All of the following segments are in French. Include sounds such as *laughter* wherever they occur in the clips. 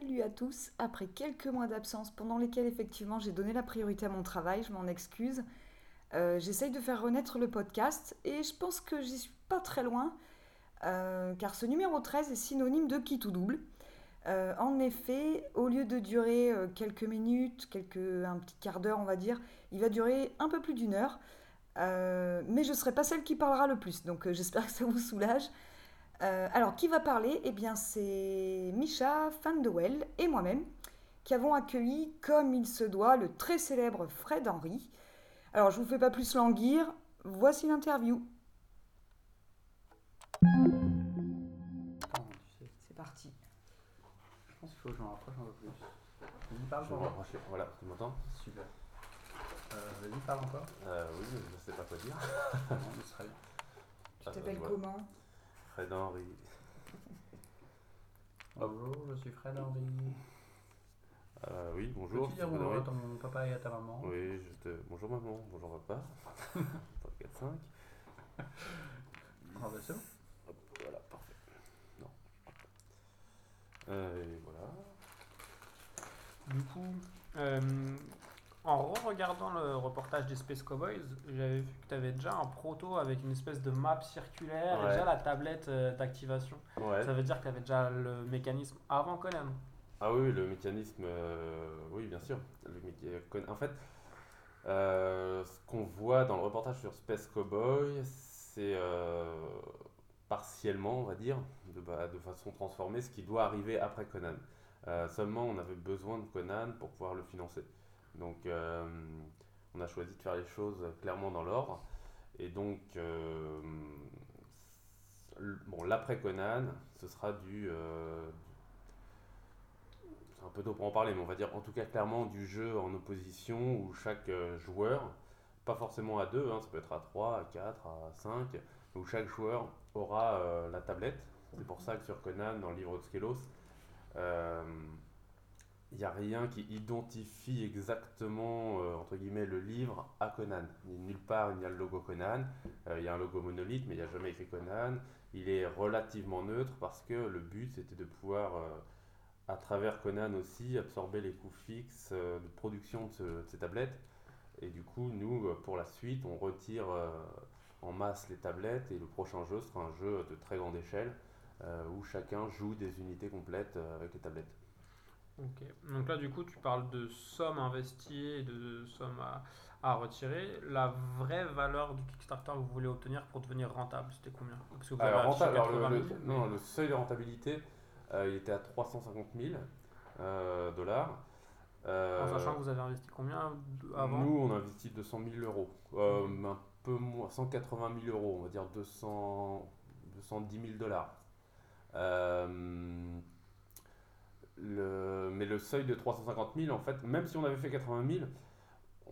Salut à tous. Après quelques mois d'absence pendant lesquels effectivement j'ai donné la priorité à mon travail, je m'en excuse. Euh, J'essaye de faire renaître le podcast et je pense que j'y suis pas très loin euh, car ce numéro 13 est synonyme de qui tout double. Euh, en effet, au lieu de durer quelques minutes, quelques, un petit quart d'heure on va dire, il va durer un peu plus d'une heure. Mais je ne serai pas celle qui parlera le plus, donc j'espère que ça vous soulage. Euh, alors, qui va parler? Eh bien, c'est Misha Fandewell et moi-même qui avons accueilli, comme il se doit, le très célèbre Fred Henry. Alors, je vous fais pas plus languir, voici l'interview. C'est parti. je pense qu'il faut que je m'en rapproche un peu plus. Vas-y, parle Je pour vais me moi. rapprocher. Voilà, tu m'entends? Super. Euh, Vas-y, parle encore. euh, Oui, je sais pas quoi dire. *laughs* non, mais ce serait bien. Tu Ah, t'appelles bah, comment? Fred Henry. Bonjour, je suis Fred Henry. Euh, oui, bonjour. Peux-tu dire bonjour à ton papa et à ta maman? Oui, je te. Bonjour maman, bonjour papa. *laughs* 4, 5. Ah bah c'est bon. Hop, voilà, parfait. Non. Euh, et voilà. Du coup, euh, en re-regardant le reportage des Space Cowboys, j'avais vu que tu avais déjà un proto avec une espèce de map circulaire et déjà la tablette euh, d'activation. Ouais. Ça veut dire que tu avais déjà le mécanisme avant Conan. Ah oui, le mécanisme, euh, oui, bien sûr. Le En fait, euh, ce qu'on voit dans le reportage sur Space Cowboy, c'est euh, partiellement, on va dire, de, bah, de façon transformée, ce qui doit arriver après Conan. Seulement, on avait besoin de Conan pour pouvoir le financer. Donc, euh, on a choisi de faire les choses clairement dans l'ordre. Et donc, euh, bon, l'après Conan, ce sera du, euh, c'est un peu tôt pour en parler, mais on va dire en tout cas clairement du jeu en opposition où chaque joueur, pas forcément à 2, ça peut être à 3, à 4, à 5, où chaque joueur aura la tablette. C'est pour ça que sur Conan, dans le livre de Skelos, il n'y a rien qui identifie exactement, euh, entre guillemets, le livre à Conan. Nulle part il n'y a le logo Conan, Euh, il y a un logo monolithe, mais il n'y a jamais écrit Conan. Il est relativement neutre parce que le but c'était de pouvoir euh, à travers Conan aussi absorber les coûts fixes de production de, ce- de ces tablettes. Et du coup, nous, pour la suite, on retire en masse les tablettes et le prochain jeu sera un jeu de très grande échelle où chacun joue des unités complètes avec les tablettes. Ok. Donc là, du coup, tu parles de sommes investies et de sommes à, à retirer. La vraie valeur du Kickstarter que vous voulez obtenir pour devenir rentable, c'était combien? Parce que vous avez Alors, rentable, alors, le, 80 le- 000, non, mais- le seuil de rentabilité, euh, il était à 350 000 euh, dollars. Euh, En sachant que vous avez investi combien avant? Nous, on a investi 200 000 euros. Euh, Un peu moins, 180 000 euros, on va dire 200, 210 000 dollars. Le, mais le seuil de 350 000, en fait, même si on avait fait 80 000,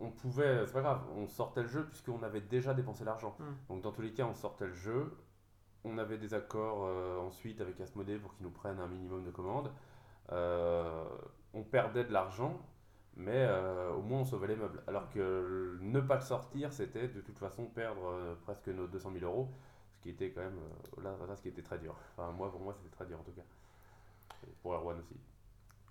on pouvait, c'est pas grave, on sortait le jeu puisqu'on avait déjà dépensé l'argent. Hmm. Donc dans tous les cas, on sortait le jeu. On avait des accords euh, ensuite avec Asmodée pour qu'ils nous prennent un minimum de commandes. Euh, on perdait de l'argent, mais euh, au moins on sauvait les meubles. Alors que ne pas le sortir, c'était de toute façon perdre presque nos 200 000 euros, ce qui était quand même là, là, ce qui était très dur. Enfin moi, pour moi, c'était très dur en tout cas. Et pour Erwan aussi.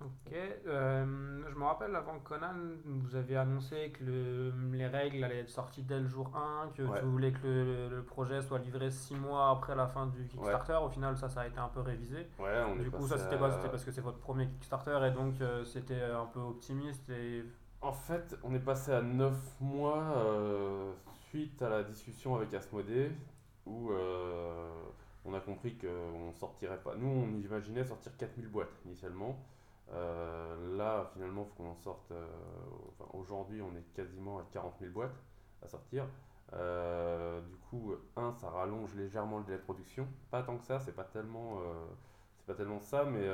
Ok, euh, je me rappelle avant Conan, vous avez annoncé que le- les règles allaient être sorties dès le jour 1, que Ouais. tu voulais que le, le projet soit livré 6 mois après la fin du Kickstarter. Au final, ça, ça a été un peu révisé. Ouais, on est Du coup, ça c'était à- parce que c'est votre premier Kickstarter et donc euh, c'était un peu optimiste et En fait, on est passé à 9 mois euh, suite à la discussion avec Asmodée où on a compris qu'on ne sortirait pas. Nous, on imaginait sortir 4000 boîtes initialement. Euh, là, finalement, il faut qu'on en sorte. euh, Aujourd'hui, on est quasiment à 40 000 boîtes à sortir. Euh, du coup, un, ça rallonge légèrement le délai de production. Pas tant que ça, c'est pas tellement, c'est pas tellement ça, mais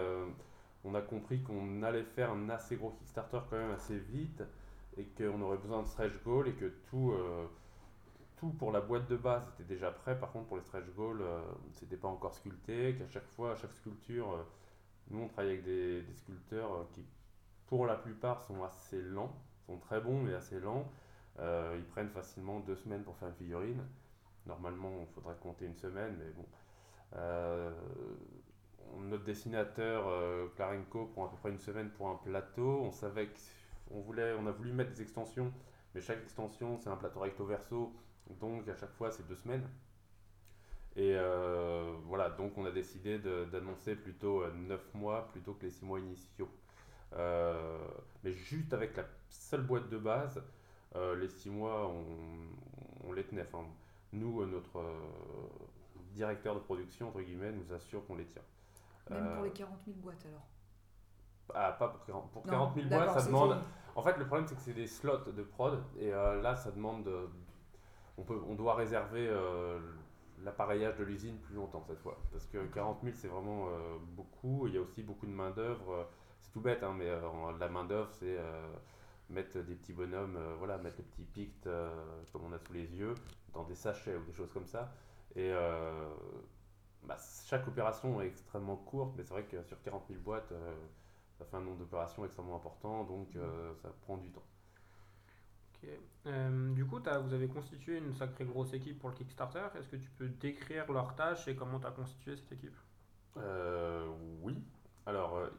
on a compris qu'on allait faire un assez gros Kickstarter quand même assez vite et qu'on aurait besoin de stretch goals et que tout, tout pour la boîte de base était déjà prêt. Par contre, pour les stretch goals, c'était pas encore sculpté. Qu'à chaque fois, à chaque sculpture, nous on travaille avec des, sculpteurs euh, qui, pour la plupart, sont assez lents, sont très bons mais assez lents. Euh, ils prennent facilement deux semaines pour faire une figurine. Normalement, il faudrait compter une semaine, mais bon. Euh, notre dessinateur euh, prend à peu près une semaine pour un plateau. On savait qu'on voulait, on a voulu mettre des extensions, mais chaque extension c'est un plateau recto verso, donc à chaque fois c'est deux semaines. Et euh, voilà, donc on a décidé d'annoncer plutôt euh, 9 mois plutôt que les 6 mois initiaux. Euh, mais juste avec la seule boîte de base, euh, les 6 mois, on, on les tenait. Enfin, nous, euh, notre euh, directeur de production, entre guillemets, nous assure qu'on les tient. Même Euh, pour les 40 000 boîtes alors. ah, pas pour 40, pour Non, 40 000 d'accord, boîtes, ça demande. En fait, le problème, c'est que c'est des slots de prod, et euh, là, ça demande. de- on, peut, on doit réserver euh, l'appareillage de l'usine plus longtemps cette fois. Parce que 40 000, c'est vraiment euh, beaucoup. Il y a aussi beaucoup de main-d'œuvre. C'est tout bête, hein, mais euh, la main-d'œuvre, c'est euh, mettre des petits bonhommes, euh, voilà, mettre le petit pict euh, comme on a sous les yeux, dans des sachets ou des choses comme ça. Et euh, bah, chaque opération est extrêmement courte, mais c'est vrai que sur 40 000 boîtes, euh, ça fait un nombre d'opérations extrêmement important, donc euh, ça prend du temps. Ok. Euh, du coup, t'as- vous avez constitué une sacrée grosse équipe pour le Kickstarter. Est-ce que tu peux décrire leurs tâches et comment tu as constitué cette équipe? Euh, oui. Alors, euh,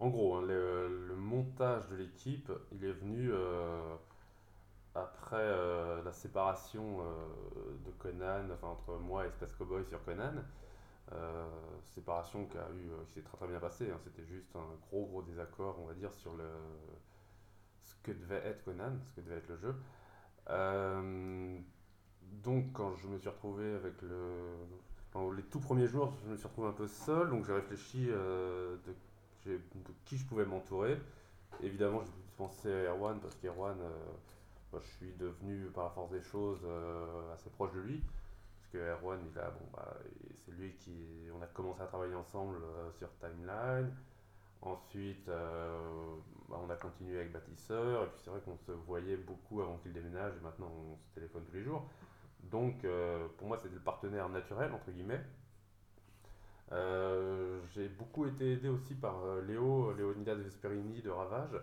en gros, hein, le, montage de l'équipe, il est venu euh, après la séparation de Conan, enfin entre moi et Space Cowboy sur Conan. Séparation qui, eu, qui s'est très très bien passée. hein. C'était juste un gros gros désaccord, on va dire, sur le, que devait être Conan, ce que devait être le jeu. Euh, donc, quand je me suis retrouvé avec le, les tout premiers jours, je me suis retrouvé un peu seul, donc j'ai réfléchi euh, de, qui je pouvais m'entourer. Évidemment, j'ai pensé à Erwan, parce qu'Erwan, euh, moi, je suis devenu par la force des choses euh, assez proche de lui. Parce que Erwan, il a, bon, bah, c'est lui qui. On a commencé à travailler ensemble sur Timeline. Ensuite, euh, bah, on a continué avec Bâtisseur, et puis c'est vrai qu'on se voyait beaucoup avant qu'il déménage, et maintenant on se téléphone tous les jours. Donc, euh, pour moi, c'était le partenaire naturel, entre guillemets. Euh, j'ai beaucoup été aidé aussi par Léo, Léonidas Vesperini de Ravage,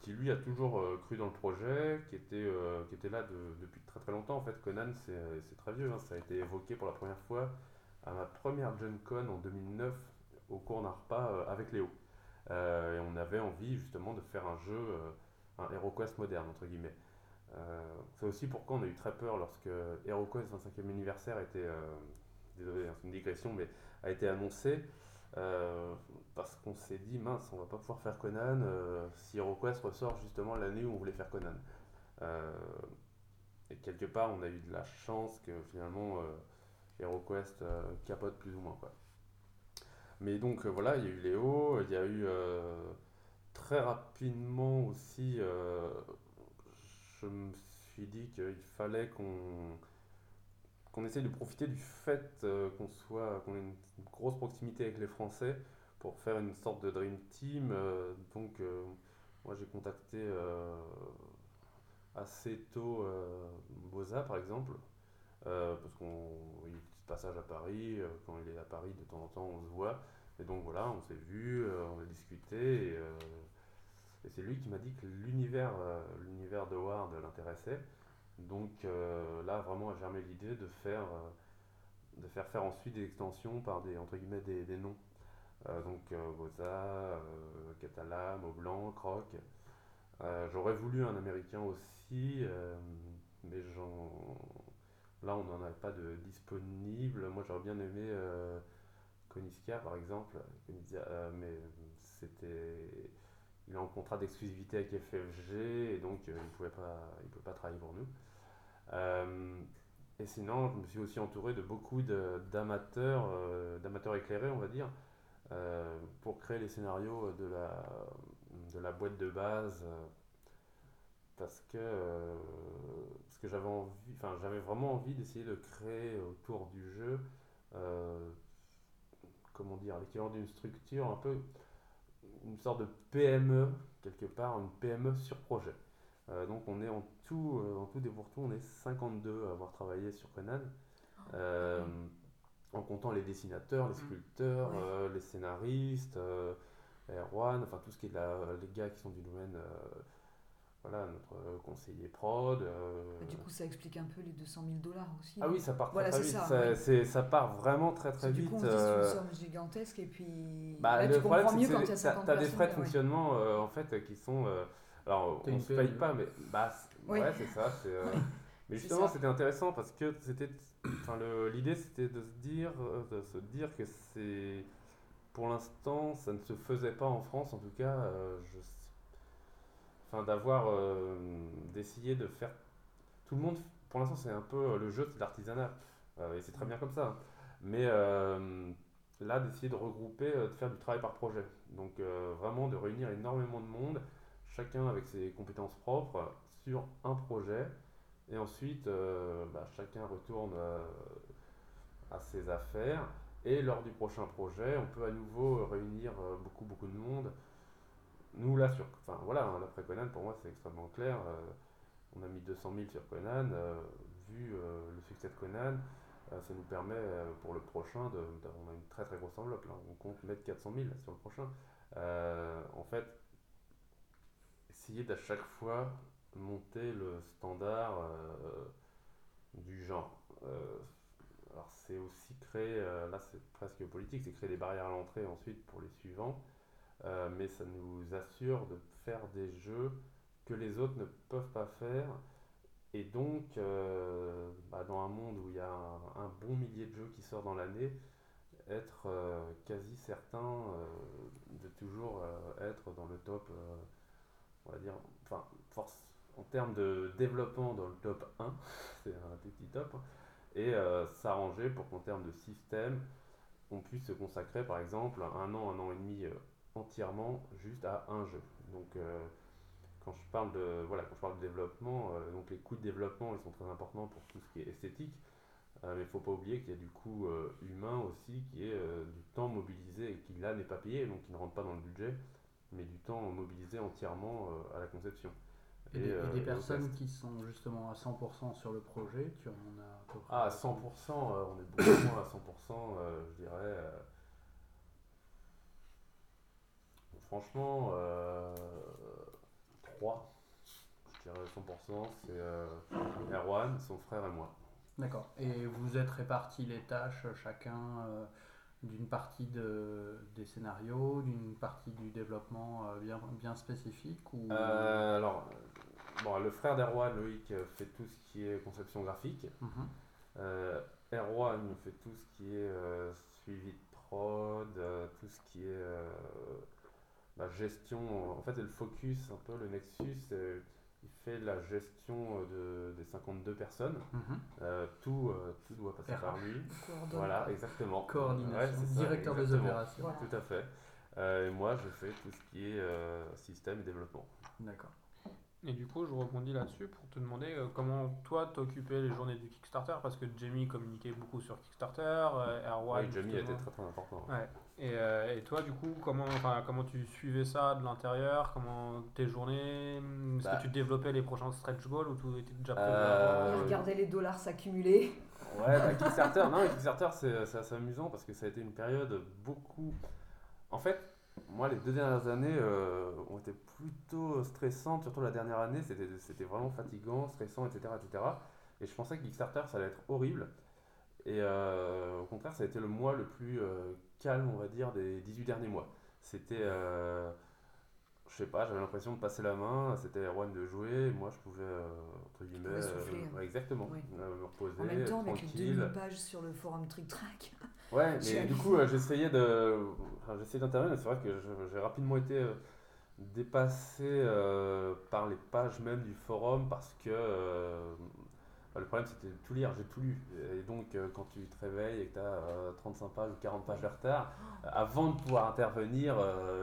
qui lui a toujours cru dans le projet, qui était, qui était là de- depuis très très longtemps. En fait, Conan, c'est c'est très vieux, hein, ça a été évoqué pour la première fois à ma première Gen Con en 2009 au cours d'un repas euh, avec Léo. Euh, et on avait envie justement de faire un jeu, euh, un HeroQuest moderne, entre guillemets. C'est aussi pourquoi on a eu très peur lorsque HeroQuest 25e anniversaire était, désolé, hein, c'est une digression, mais a été annoncé. parce qu'on s'est dit, mince, on va pas pouvoir faire Conan si HeroQuest ressort justement l'année où on voulait faire Conan. Et quelque part, on a eu de la chance que finalement HeroQuest capote plus ou moins. Quoi. Mais donc euh, voilà, il y a eu Léo, il y a eu euh, très rapidement aussi, euh, je me suis dit qu'il fallait qu'on essaye de profiter du fait qu'on soit qu'on ait une grosse proximité avec les Français pour faire une sorte de dream team. donc moi j'ai contacté assez tôt Boza par exemple parce qu'on passage à Paris. euh, quand il est à Paris de temps en temps on se voit. Et donc voilà, on s'est vu, euh, on a discuté et, euh, et c'est lui qui m'a dit que l'univers l'univers de Ward l'intéressait. Donc là, vraiment, a germé l'idée de faire, de faire faire ensuite des extensions par des, entre guillemets, des, des noms. Donc euh, Boza, euh, Catala, Maublanc, Croc. J'aurais voulu un américain aussi, mais j'en... là, on n'en avait pas de disponible. Moi, j'aurais bien aimé euh, Koniska, par exemple, euh, mais c'était il est en contrat d'exclusivité avec FFG et donc euh, il ne pouvait pas, il pas travailler pour nous. Euh, et sinon, je me suis aussi entouré de beaucoup d'amateurs, d'amateurs éclairés, on va dire, pour créer les scénarios de la, de la boîte de base. Parce que, euh, parce que j'avais envie, enfin, j'avais vraiment envie d'essayer de créer autour du jeu, euh, comment dire, l'équivalent d'une structure un peu une sorte de PME, quelque part, une PME sur projet. Euh, donc on est en tout, en tout des pourtours, on est 52 à avoir travaillé sur Conan, euh, en comptant les dessinateurs, les Mhm. sculpteurs, les scénaristes, Erwan, enfin tout ce qui est de la, les gars qui sont du domaine, voilà, notre conseiller prod. euh, Du coup, ça explique un peu les 200 000 dollars aussi. ah oui, ça part Voilà, très, vite. ça, Ça, part vraiment très très du vite. coup, on se dit euh, c'est une somme gigantesque et puis Bah, là, le tu problème, comprends c'est mieux que quand il y a c'est- t'as 50 t'as des frais de ouais. fonctionnement euh, en fait qui sont. euh, alors, on une se paye pas, mais bah, Oui. ouais, c'est ça. c'est, euh, *laughs* mais justement, c'était intéressant parce que c'était. Enfin, le- l'idée, c'était de se dire, de se dire que c'est. Pour l'instant, ça ne se faisait pas en France, en tout cas. euh, je, enfin, d'avoir. euh, d'essayer de faire. Tout le monde. Pour l'instant, c'est un peu euh, le jeu, c'est l'artisanat. Euh, et c'est très bien comme ça. hein. Mais. là d'essayer de regrouper, de faire du travail par projet. Donc vraiment de réunir énormément de monde, chacun avec ses compétences propres sur un projet. Et ensuite, bah, chacun retourne à ses affaires. Et lors du prochain projet, on peut à nouveau réunir beaucoup, beaucoup de monde. Nous, là, sur, enfin voilà, hein, d'après Conan, pour moi, c'est extrêmement clair. Euh, on a mis 200 000 sur Conan. euh, vu euh, le succès de Conan, ça nous permet pour le prochain, de, on a une très très grosse enveloppe là, on compte mettre 400 000 sur le prochain. En fait, essayer d'à chaque fois monter le standard du genre. Alors c'est aussi créer, là c'est presque politique, c'est créer des barrières à l'entrée ensuite pour les suivants, Euh, mais ça nous assure de faire des jeux que les autres ne peuvent pas faire. Et donc, euh, bah, dans un monde où il y a un, bon millier de jeux qui sortent dans l'année, être euh, quasi certain de toujours être dans le top, on va dire, enfin, force, en termes de développement dans le top 1, *laughs* c'est un petit top, et s'arranger pour qu'en termes de système, on puisse se consacrer par exemple un an, un an et demi entièrement juste à un jeu. Donc, euh, quand je parle de voilà quand je parle de développement euh, donc les coûts de développement ils sont très importants pour tout ce qui est esthétique. Euh, mais il faut pas oublier qu'il y a du coût humain aussi qui est du temps mobilisé et qui là n'est pas payé donc qui ne rentre pas dans le budget mais du temps mobilisé entièrement à la conception. Et, des, et des au personnes qui sont justement à 100% sur le projet, tu en as à ah à 100% euh, on est beaucoup moins à 100% euh, je dirais euh, franchement euh, 3 je dirais 100% c'est euh, Erwan son frère et moi D'accord. Et vous êtes répartis les tâches, chacun euh, d'une partie de, des scénarios, d'une partie du développement euh, bien, bien spécifique ou... Euh, alors, euh, bon, le frère d'Erwan, Loïc, euh, fait tout ce qui est conception graphique. Mhm. Euh, Erwan fait tout ce qui est euh, suivi de prod, euh, tout ce qui est euh, la gestion. En fait, c'est le focus, un peu le Nexus. euh, il fait la gestion euh, de, des 52 personnes. Mhm. Euh, tout, euh, tout doit passer RH. par lui. Coordonne. Voilà, exactement. Coordination, Ouais, c'est ça, directeur des opérations. Voilà. Tout à fait. Euh, et moi, je fais tout ce qui est euh, système et développement. D'accord. Et du coup, je rebondis là-dessus pour te demander euh, comment toi t'occupais les journées du Kickstarter? Parce que Jamie communiquait beaucoup sur Kickstarter, euh, Erwan. oui, Jamie justement. très très important. Ouais. Et, euh, et toi, du coup, comment, enfin, comment tu suivais ça de l'intérieur? Comment tes journées? Est-ce Bah. que tu développais les prochains stretch goals ou tout était déjà prévu? Euh, Il regardait les dollars s'accumuler. Ouais, bah, Kickstarter, non, Kickstarter, c'est c'est assez amusant parce que ça a été une période beaucoup. En fait, moi, les deux dernières années euh, ont été plutôt stressantes, surtout la dernière année, c'était vraiment fatigant, stressant, etc., etc. Et je pensais que Kickstarter, ça allait être horrible. Et euh, au contraire, ça a été le mois le plus euh, calme, on va dire, des 18 derniers mois. C'était. je sais pas, j'avais l'impression de passer la main, c'était Erwan de jouer, et moi je pouvais, entre guillemets, souffler, hein. ouais, exactement, me reposer, En même temps, avec tranquille. 2000 pages sur le forum Trick Track. Ouais, *laughs* mais du coup, j'essayais de, j'essayais d'intervenir, mais c'est vrai que j'ai rapidement été euh, dépassé euh, par les pages même du forum parce que euh, le problème c'était de tout lire, j'ai tout lu. Et donc, quand tu te réveilles et que tu as 35 pages ou 40 pages de retard, avant de pouvoir intervenir,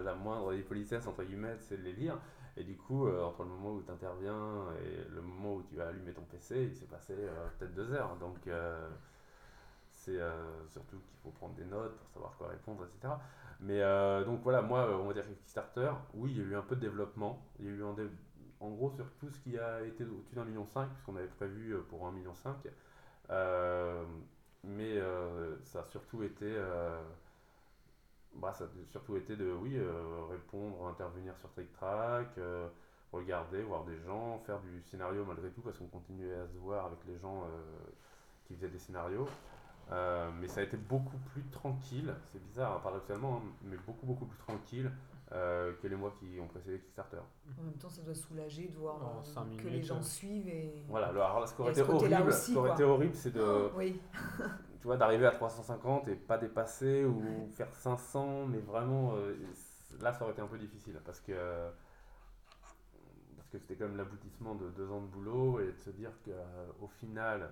la moindre des politesses, entre guillemets, c'est de les lire. Et du coup, entre le moment où tu interviens et le moment où tu as allumé ton PC, il s'est passé peut-être deux heures. Donc, c'est surtout qu'il faut prendre des notes pour savoir quoi répondre, etc. Mais euh, donc voilà, moi, euh, on va dire Kickstarter, oui, il y a eu un peu de développement. Il y a eu en gros sur tout ce qui a été au-dessus d'un million cinq, puisqu'on avait prévu euh, pour un million cinq. Mais ça a surtout été, bah, ça surtout de, oui, répondre, intervenir sur Trick Track, euh, regarder, voir des gens, faire du scénario malgré tout, parce qu'on continuait à se voir avec les gens qui faisaient des scénarios. Mais ça a été beaucoup plus tranquille, c'est bizarre hein, paradoxalement, hein, mais beaucoup beaucoup plus tranquille euh, que les mois qui ont précédé Kickstarter. En même temps, ça doit soulager de voir En euh, que minutes, les gens euh. suivent et. Voilà, alors ce qui aurait été horrible, aussi, ce été horrible, c'est de, Oui, *laughs* tu vois, d'arriver à 350 et pas dépasser ou faire 500, mais vraiment, euh, là, ça aurait été un peu difficile parce que parce que c'était quand même l'aboutissement de deux ans de boulot et de se dire qu'au final, euh,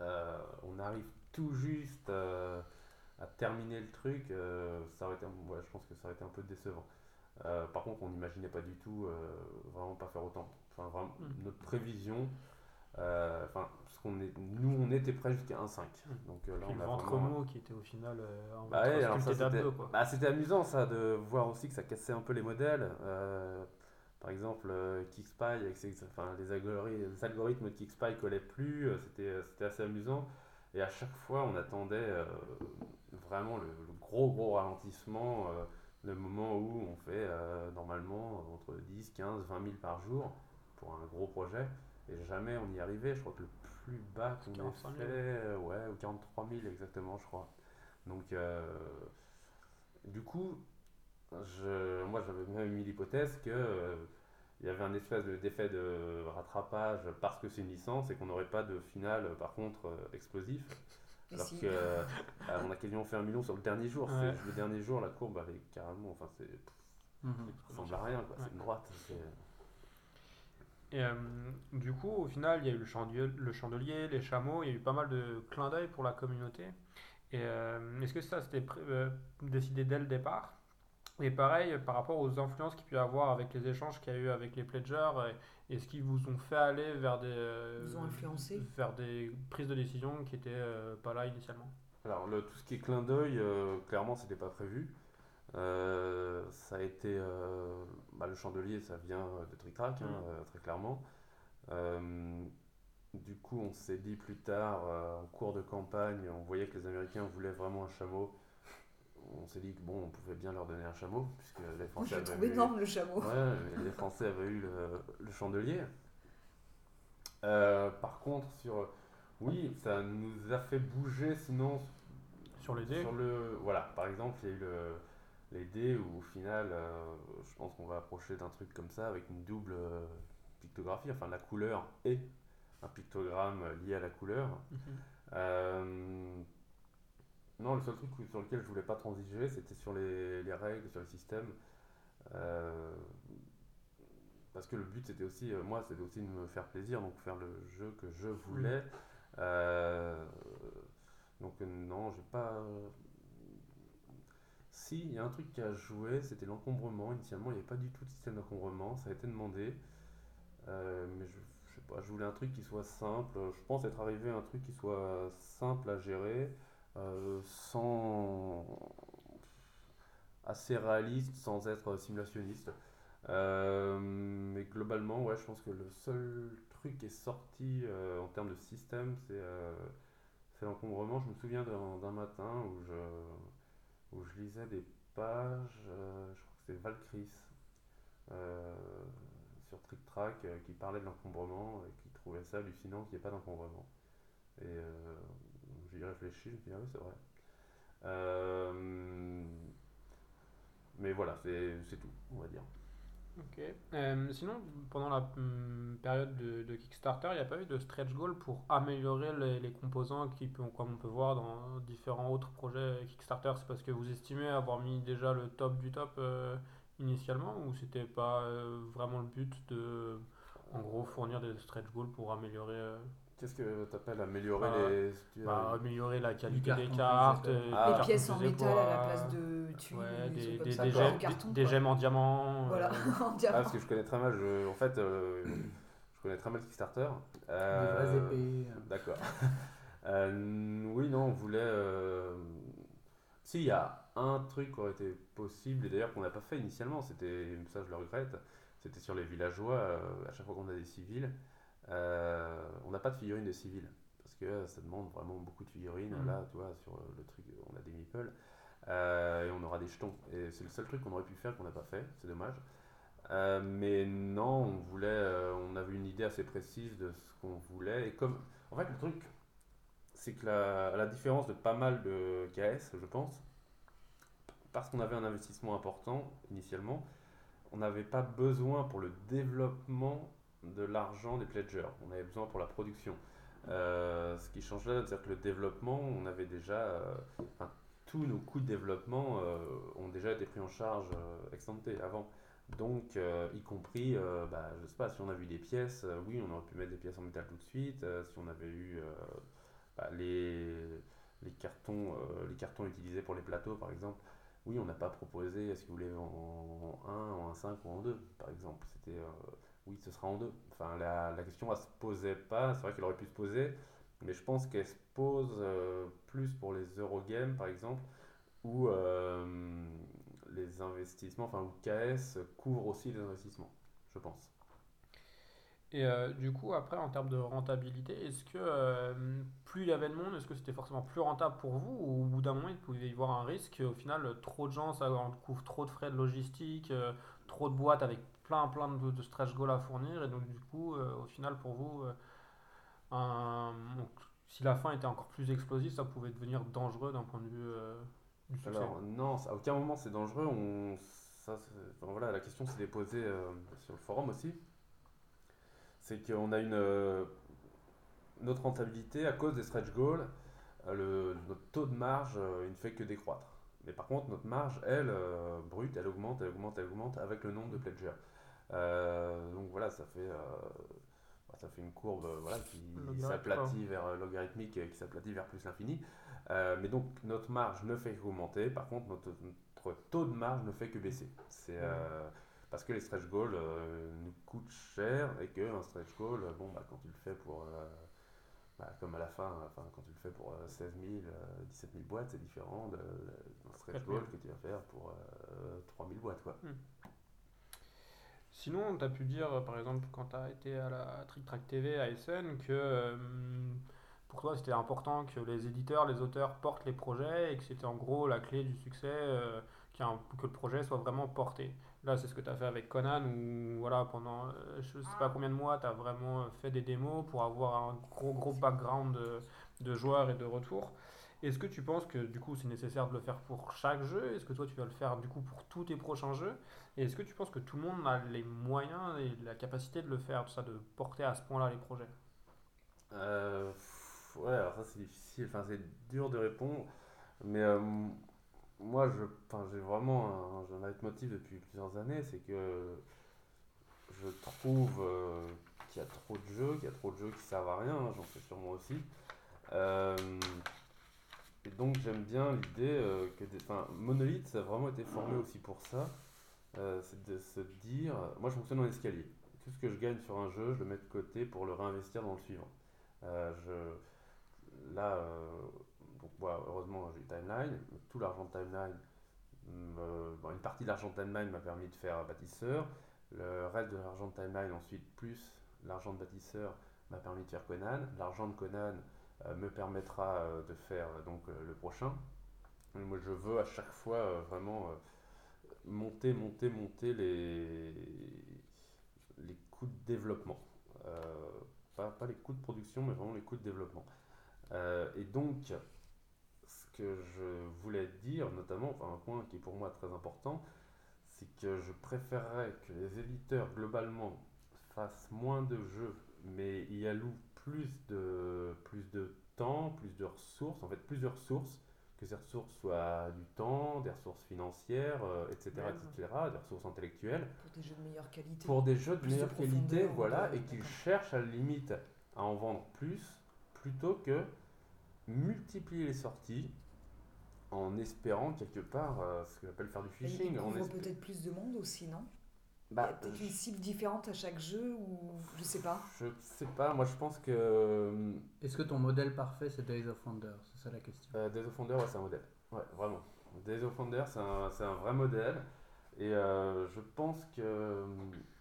on arrive tout juste euh, à terminer le truc, euh, ça aurait été, ouais, je pense que ça aurait été un peu décevant. Euh, par contre, on n'imaginait pas du tout euh, vraiment pas faire autant. Enfin, vraiment, Mm. notre prévision, euh, enfin, parce qu'on est, nous, on était prêt jusqu'à 1,5. Donc euh, là, on le a ventre vraiment- mot qui était au final euh, en bah ouais, c'était bah, c'était amusant ça de voir aussi que ça cassait un peu les modèles. Euh, par exemple, euh, Kickspy avec ses, enfin, les, algori- les algorithmes de Kickspy collaient plus, euh, c'était c'était assez amusant. Et à chaque fois, on attendait euh, vraiment le, le gros gros ralentissement, euh, le moment où on fait euh, normalement entre 10, 15, 20 000 par jour pour un gros projet. Et jamais on y arrivait. Je crois que le plus bas qu'on ait 45 000. fait, euh, ouais, ou 43 000 exactement, je crois. Donc, euh, du coup, je, moi j'avais même mis l'hypothèse que euh, il y avait un espèce de- d'effet de rattrapage parce que c'est une licence et qu'on n'aurait pas de finale euh, par contre euh, explosif. Et Alors si. que euh, on a quasiment fait un million sur le dernier jour. Ouais. Le dernier jour, la courbe elle est carrément, enfin c'est, Mhm. ça ressemble à rien quoi. Ouais. C'est une droite. c'est- Et euh, du coup, au final, il y a eu le chandelier, le chandelier, les chameaux, il y a eu pas mal de clins d'œil pour la communauté. Et euh, est-ce que ça, c'était euh, décidé dès le départ? Et pareil, par rapport aux influences qu'il peut y avoir avec les échanges qu'il y a eu avec les pledgers, est-ce qu'ils vous ont fait aller vers des, euh, Ils ont influencé vers des prises de décision qui n'étaient euh, pas là initialement Alors, le, tout ce qui est clin d'œil, euh, clairement, c'était pas prévu. Euh, ça a été. euh, bah, le chandelier, ça vient de Trick Track, hein, Mm. très clairement. Euh, du coup, on s'est dit plus tard, euh, en cours de campagne, on voyait que les Américains voulaient vraiment un chameau. On s'est dit que bon, on pouvait bien leur donner un chameau, puisque les Français avaient trouve eu- énorme le chameau. Ouais, les Français avaient eu le, le chandelier. Euh, par contre, sur. Oui, ça nous a fait bouger, sinon. Sur les dés Sur le, voilà, par exemple, il y a eu le, les dés où au final, euh, je pense qu'on va approcher d'un truc comme ça avec une double euh, pictographie, enfin la couleur et un pictogramme lié à la couleur. Euh, non, le seul truc sur lequel je voulais pas transiger, c'était sur les, les règles, sur le système. Euh, parce que le but, c'était aussi, euh, moi, c'était aussi de me faire plaisir, donc faire le jeu que je voulais. Euh, donc, non, j'ai pas. Si, il y a un truc qui a joué, c'était l'encombrement. Initialement, il n'y avait pas du tout de système d'encombrement, ça a été demandé. Mais je, je sais pas, je voulais un truc qui soit simple. Je pense être arrivé à un truc qui soit simple à gérer, sans. assez réaliste, sans être simulationniste. Euh, mais globalement, ouais, je pense que le seul truc qui est sorti euh, en termes de système, c'est euh, c'est l'encombrement. Je me souviens d'un matin où je, où je lisais des pages, euh, je crois que c'était Valkyris, euh, sur Trick Track, euh, qui parlait de l'encombrement et qui trouvait ça hallucinant qu'il n'y ait pas d'encombrement. Euh, j'y ai réfléchi, je dit, ah oui, c'est vrai. Euh, mais voilà, c'est tout, on va dire. Ok. Euh, sinon, pendant la hum, période de, Kickstarter, il n'y a pas eu de stretch goal pour améliorer les, composants qui, comme on peut voir dans différents autres projets Kickstarter? C'est parce que vous estimez avoir mis déjà le top du top euh, initialement ou c'était pas vraiment le but de, en gros, fournir des stretch goals pour améliorer, Qu'est-ce que tu appelles améliorer Bah, les. bah, améliorer la qualité des cartes, épais. euh, Ah. Les cartons pièces en métal à la place de tuiles, ouais, des, des, des, des en gemmes, carton, des quoi. gemmes en diamant. Voilà, euh, *laughs* en Ah, diamant. parce que je connais très mal, je- en fait, euh, *coughs* je connais très mal Kickstarter. Des Euh, vraies épées. euh. D'accord. *laughs* Euh, oui, non, on voulait. euh, Si, il y a un truc qui aurait été possible, et d'ailleurs qu'on n'a pas fait initialement, c'était, ça je le regrette, c'était sur les villageois, euh, à chaque fois qu'on a des civils, euh, on n'a pas de figurines de civils, parce que ça demande vraiment beaucoup de figurines, Mhm. là, tu vois, sur le truc, on a des meeples, euh, et on aura des jetons, et c'est le seul truc qu'on aurait pu faire qu'on n'a pas fait, c'est dommage. Euh, mais non, on voulait, euh, on avait une idée assez précise de ce qu'on voulait. Et comme, en fait, le truc, c'est que la, la différence de pas mal de KS, je pense, parce qu'on avait un investissement important initialement, on n'avait pas besoin pour le développement de l'argent des pledgers. On avait besoin pour la production. Euh, ce qui change là, c'est que le développement, on avait déjà, euh, tous nos coûts de développement euh, ont déjà été pris en charge ex ante avant. Donc, y compris, bah, je sais pas, si on avait eu des pièces, oui, on aurait pu mettre des pièces en métal tout de suite. si on avait eu bah, les, les cartons, les cartons utilisés pour les plateaux, par exemple, oui, on n'a pas proposé, est-ce que vous voulez en, en 1, en 1,5 ou en 2, par exemple. C'était, oui, ce sera en 2. Enfin, la, question, elle se posait pas. C'est vrai qu'elle aurait pu se poser, mais je pense qu'elle se pose euh, plus pour les Eurogames, par exemple, où euh, les investissements, enfin, où KS couvre aussi les investissements, je pense. Et euh, du coup, après, en termes de rentabilité, est-ce que plus il y avait de monde, est-ce que c'était forcément plus rentable pour vous ou au bout d'un moment, il pouvait y avoir un risque, au final, trop de gens, ça couvre trop de frais de logistique, trop de boîtes avec plein plein de, stretch goals à fournir, et donc du coup, euh, au final, pour vous, euh, si la fin était encore plus explosive, ça pouvait devenir dangereux d'un point de vue euh, du. Alors, non, à aucun moment c'est dangereux. On, ça, voilà, la question s'est posée sur le forum aussi. C'est qu'on a une. notre rentabilité, à cause des stretch goals, le, notre taux de marge, il ne fait que décroître. Mais par contre, notre marge, elle, brute, elle augmente, elle augmente, elle augmente avec le nombre de pledgers. Euh, donc voilà, ça fait, euh, bah, ça fait une courbe euh, voilà, qui s'aplatit vers logarithmique et qui s'aplatit vers plus l'infini. Euh, mais donc notre marge ne fait qu'augmenter, par contre notre, notre taux de marge ne fait que baisser. C'est euh, parce que les stretch goals euh, nous coûtent cher et qu'un stretch goal, bon, bah, quand tu le fais pour, bah, comme à la fin, enfin, quand tu le fais pour euh, 16 000, euh, 17 000 boîtes, c'est différent d'un stretch 4 000. goal que tu vas faire pour euh, 3 000 boîtes. Quoi. Sinon, tu as pu dire, euh, par exemple, quand tu as été à la Trick Track TV à Essen, que euh, pour toi c'était important que les éditeurs, les auteurs portent les projets et que c'était en gros la clé du succès, euh, que le projet soit vraiment porté. Là, c'est ce que tu as fait avec Conan, où voilà, pendant euh, je sais pas combien de mois, tu as vraiment fait des démos pour avoir un gros, gros background de, de joueurs et de retours. Est-ce que tu penses que du coup c'est nécessaire de le faire pour chaque jeu? Est-ce que toi tu vas le faire du coup pour tous tes prochains jeux? Et est-ce que tu penses que tout le monde a les moyens et la capacité de le faire, tout ça, de porter à ce point-là les projets? Euh, ouais, alors ça c'est difficile, enfin c'est dur de répondre, mais euh, moi je, j'ai vraiment un, leitmotiv depuis plusieurs années, c'est que je trouve euh, qu'il y a trop de jeux, qu'il y a trop de jeux qui servent à rien, hein, j'en fais sûrement aussi. Et donc j'aime bien l'idée euh, que des, Monolith ça a vraiment été formé aussi pour ça, euh, c'est de se dire, moi je fonctionne en escalier. Tout ce que je gagne sur un jeu, je le mets de côté pour le réinvestir dans le suivant. Euh, je, là, heureusement, j'ai Timeline. Tout l'argent de Timeline, une partie de l'argent de Timeline m'a permis de faire Bâtisseur. Le reste de l'argent de Timeline, ensuite, plus l'argent de Bâtisseur, m'a permis de faire Conan. L'argent de Conan me permettra euh, de faire euh, donc euh, le prochain. Moi, je veux à chaque fois euh, vraiment euh, monter, monter, monter les, les coûts de développement. Euh, pas, pas les coûts de production, mais vraiment les coûts de développement. Euh, et donc, ce que je voulais dire, notamment, enfin, un point qui est pour moi très important, c'est que je préférerais que les éditeurs, globalement, fassent moins de jeux, mais y allouent plus de, plus de temps, plus de ressources, en fait, plus de ressources, que ces ressources soient du temps, des ressources financières, euh, etc., Ouais. etc., des ressources intellectuelles, Pour des jeux de meilleure qualité. pour des jeux de Plus de meilleure qualité, voilà, et qu'ils cherchent à la limite à en vendre plus, plutôt que multiplier les sorties en espérant quelque part euh, ce que j'appelle faire du phishing. il en couvre peut-être plus de monde aussi, non? Il Bah, a peut-être une cible différente à chaque jeu ou je sais pas. je sais pas, moi je pense que euh, Est-ce que ton modèle parfait c'est Days of Wonder? C'est ça la question. euh, Days of Wonder, ouais, c'est un modèle. Ouais, vraiment. Days of Wonder, c'est un, c'est un vrai modèle. Et euh, je pense que.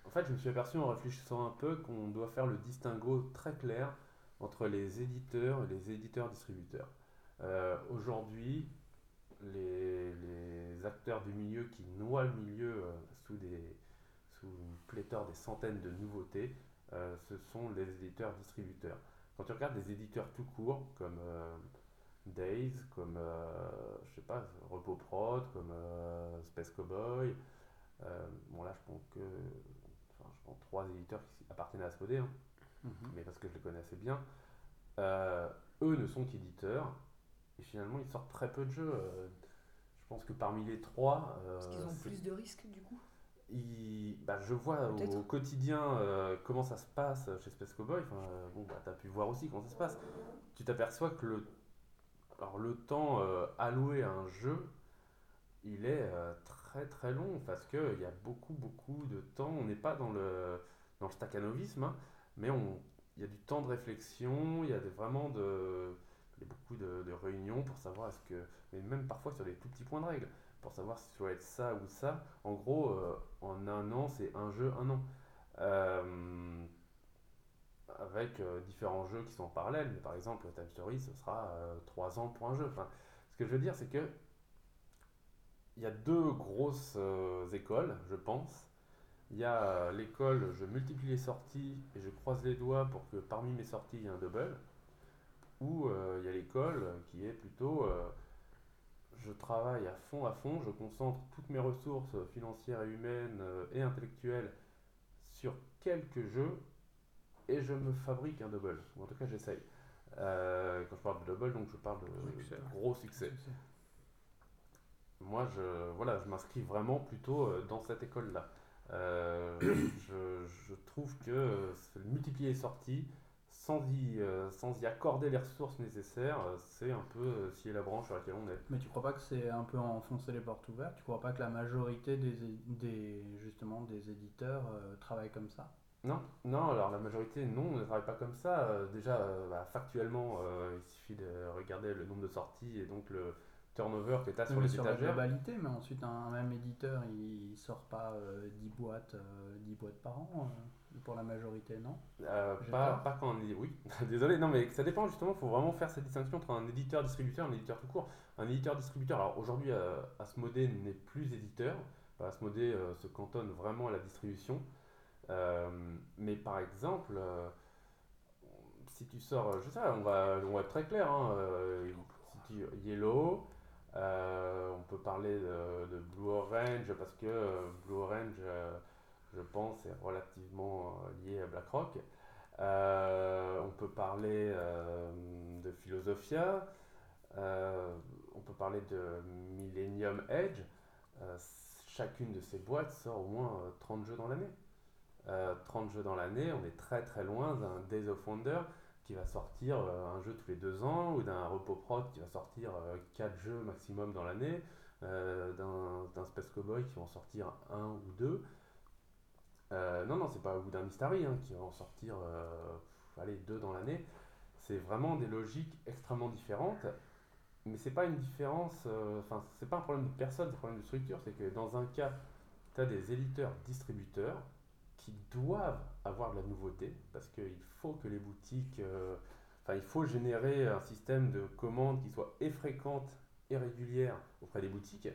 En fait, je me suis aperçu en réfléchissant un peu qu'on doit faire le distinguo très clair entre les éditeurs et les éditeurs-distributeurs. Euh, Aujourd'hui, les, les acteurs du milieu qui noient le milieu euh, sous des, sous une pléthore des centaines de nouveautés, ce sont les éditeurs-distributeurs. Quand tu regardes des éditeurs tout court, comme Days, comme, je sais pas, RepoProd, comme Space Cowboy, bon là je pense que, enfin, je prends trois éditeurs qui appartiennent à Asmodée, hein, Mhm. mais parce que je les connais assez bien, euh, eux ne sont qu'éditeurs, et finalement ils sortent très peu de jeux. Euh, je pense que parmi les trois, euh, Parce qu'ils ont plus de risques du coup? Bah, je vois au, quotidien euh, comment ça se passe chez Space Cowboy. Enfin, euh, bon, bah, tu as pu voir aussi comment ça se passe. Tu t'aperçois que le, alors, le temps euh, alloué à un jeu, il est très très long parce qu'il y a beaucoup beaucoup de temps. On n'est pas dans le, dans le staccanovisme, hein, mais il y a du temps de réflexion, il y a vraiment de, il y a beaucoup de, de réunions pour savoir est-ce que, mais même parfois sur des tout petits points de règle, pour savoir si ça doit être ça ou ça. En gros, euh, en un an, c'est un jeu, un an. Euh, avec euh, différents jeux qui sont en parallèle, mais par exemple, Time Story, ce sera euh, trois ans pour un jeu. Enfin, ce que je veux dire, c'est que il y a deux grosses écoles, je pense. Il y a l'école, je multiplie les sorties et je croise les doigts pour que parmi mes sorties, il y ait un double. Ou il y a l'école qui est plutôt, je travaille à fond, à fond, je concentre toutes mes ressources financières et humaines euh, et intellectuelles sur quelques jeux et je me fabrique un double. Ou en tout cas, j'essaye. Euh, quand je parle de double, donc je parle de, Succès. de gros succès. Moi, je, voilà, je m'inscris vraiment plutôt euh, dans cette école-là. Euh, *coughs* je, je trouve que euh, multiplier les sorties sans y, euh, sans y accorder les ressources nécessaires, euh, c'est un peu euh, scier la branche sur laquelle on est. Mais tu crois pas que c'est un peu enfoncer les portes ouvertes? Tu crois pas que la majorité des, des justement des éditeurs euh, travaillent comme ça? Non, non, alors la majorité, non, ne travaille pas comme ça. Déjà, bah, factuellement, il suffit de regarder le nombre de sorties et donc le turnover que tu as sur Mais les sur la étagères. globalité, mais ensuite un, un même éditeur, il, sort pas 10 boîtes, euh, 10 boîtes par an pour la majorité, non Euh, pas, quand on est. Oui, *laughs* désolé, non, mais ça dépend justement. Il faut vraiment faire cette distinction entre un éditeur-distributeur et un éditeur tout court. Un éditeur-distributeur, alors aujourd'hui, euh, Asmodée n'est plus éditeur. Bah, Asmodée euh, se cantonne vraiment à la distribution. Euh, mais par exemple, si tu sors, je sais pas, on va, on va être très clair. hein, si tu, Yellow, on peut parler de, de Blue Orange parce que Blue Orange. Je pense, est relativement euh, lié à BlackRock. Euh, on peut parler euh, de Philosophia, euh, on peut parler de Millennium Edge. Chacune de ces boîtes sort au moins euh, 30 jeux dans l'année. Euh, 30 jeux dans l'année, on est très très loin d'un Days of Wonder qui va sortir un jeu tous les deux ans ou d'un RepoProd qui va sortir 4 jeux maximum dans l'année, d'un d'un Space Cowboy qui va en sortir un ou deux. Euh, non, non, c'est pas au bout d'un Mystery hein, qui va en sortir euh, allez, deux dans l'année. C'est vraiment des logiques extrêmement différentes. Mais c'est pas une différence, euh, enfin, c'est pas un problème de personne, c'est un problème de structure. C'est que dans un cas, tu as des éditeurs, distributeurs qui doivent avoir de la nouveauté parce qu'il faut que les boutiques, euh, enfin, il faut générer un système de commandes qui soit et fréquente et régulière auprès des boutiques.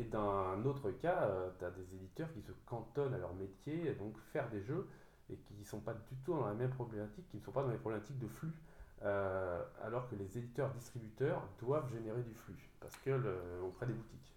Et d'un autre cas, tu as des éditeurs qui se cantonnent à leur métier, et donc faire des jeux, et qui ne sont pas du tout dans la même problématique, qui ne sont pas dans les problématiques de flux, euh, alors que les éditeurs-distributeurs doivent générer du flux, parce que le- auprès des boutiques.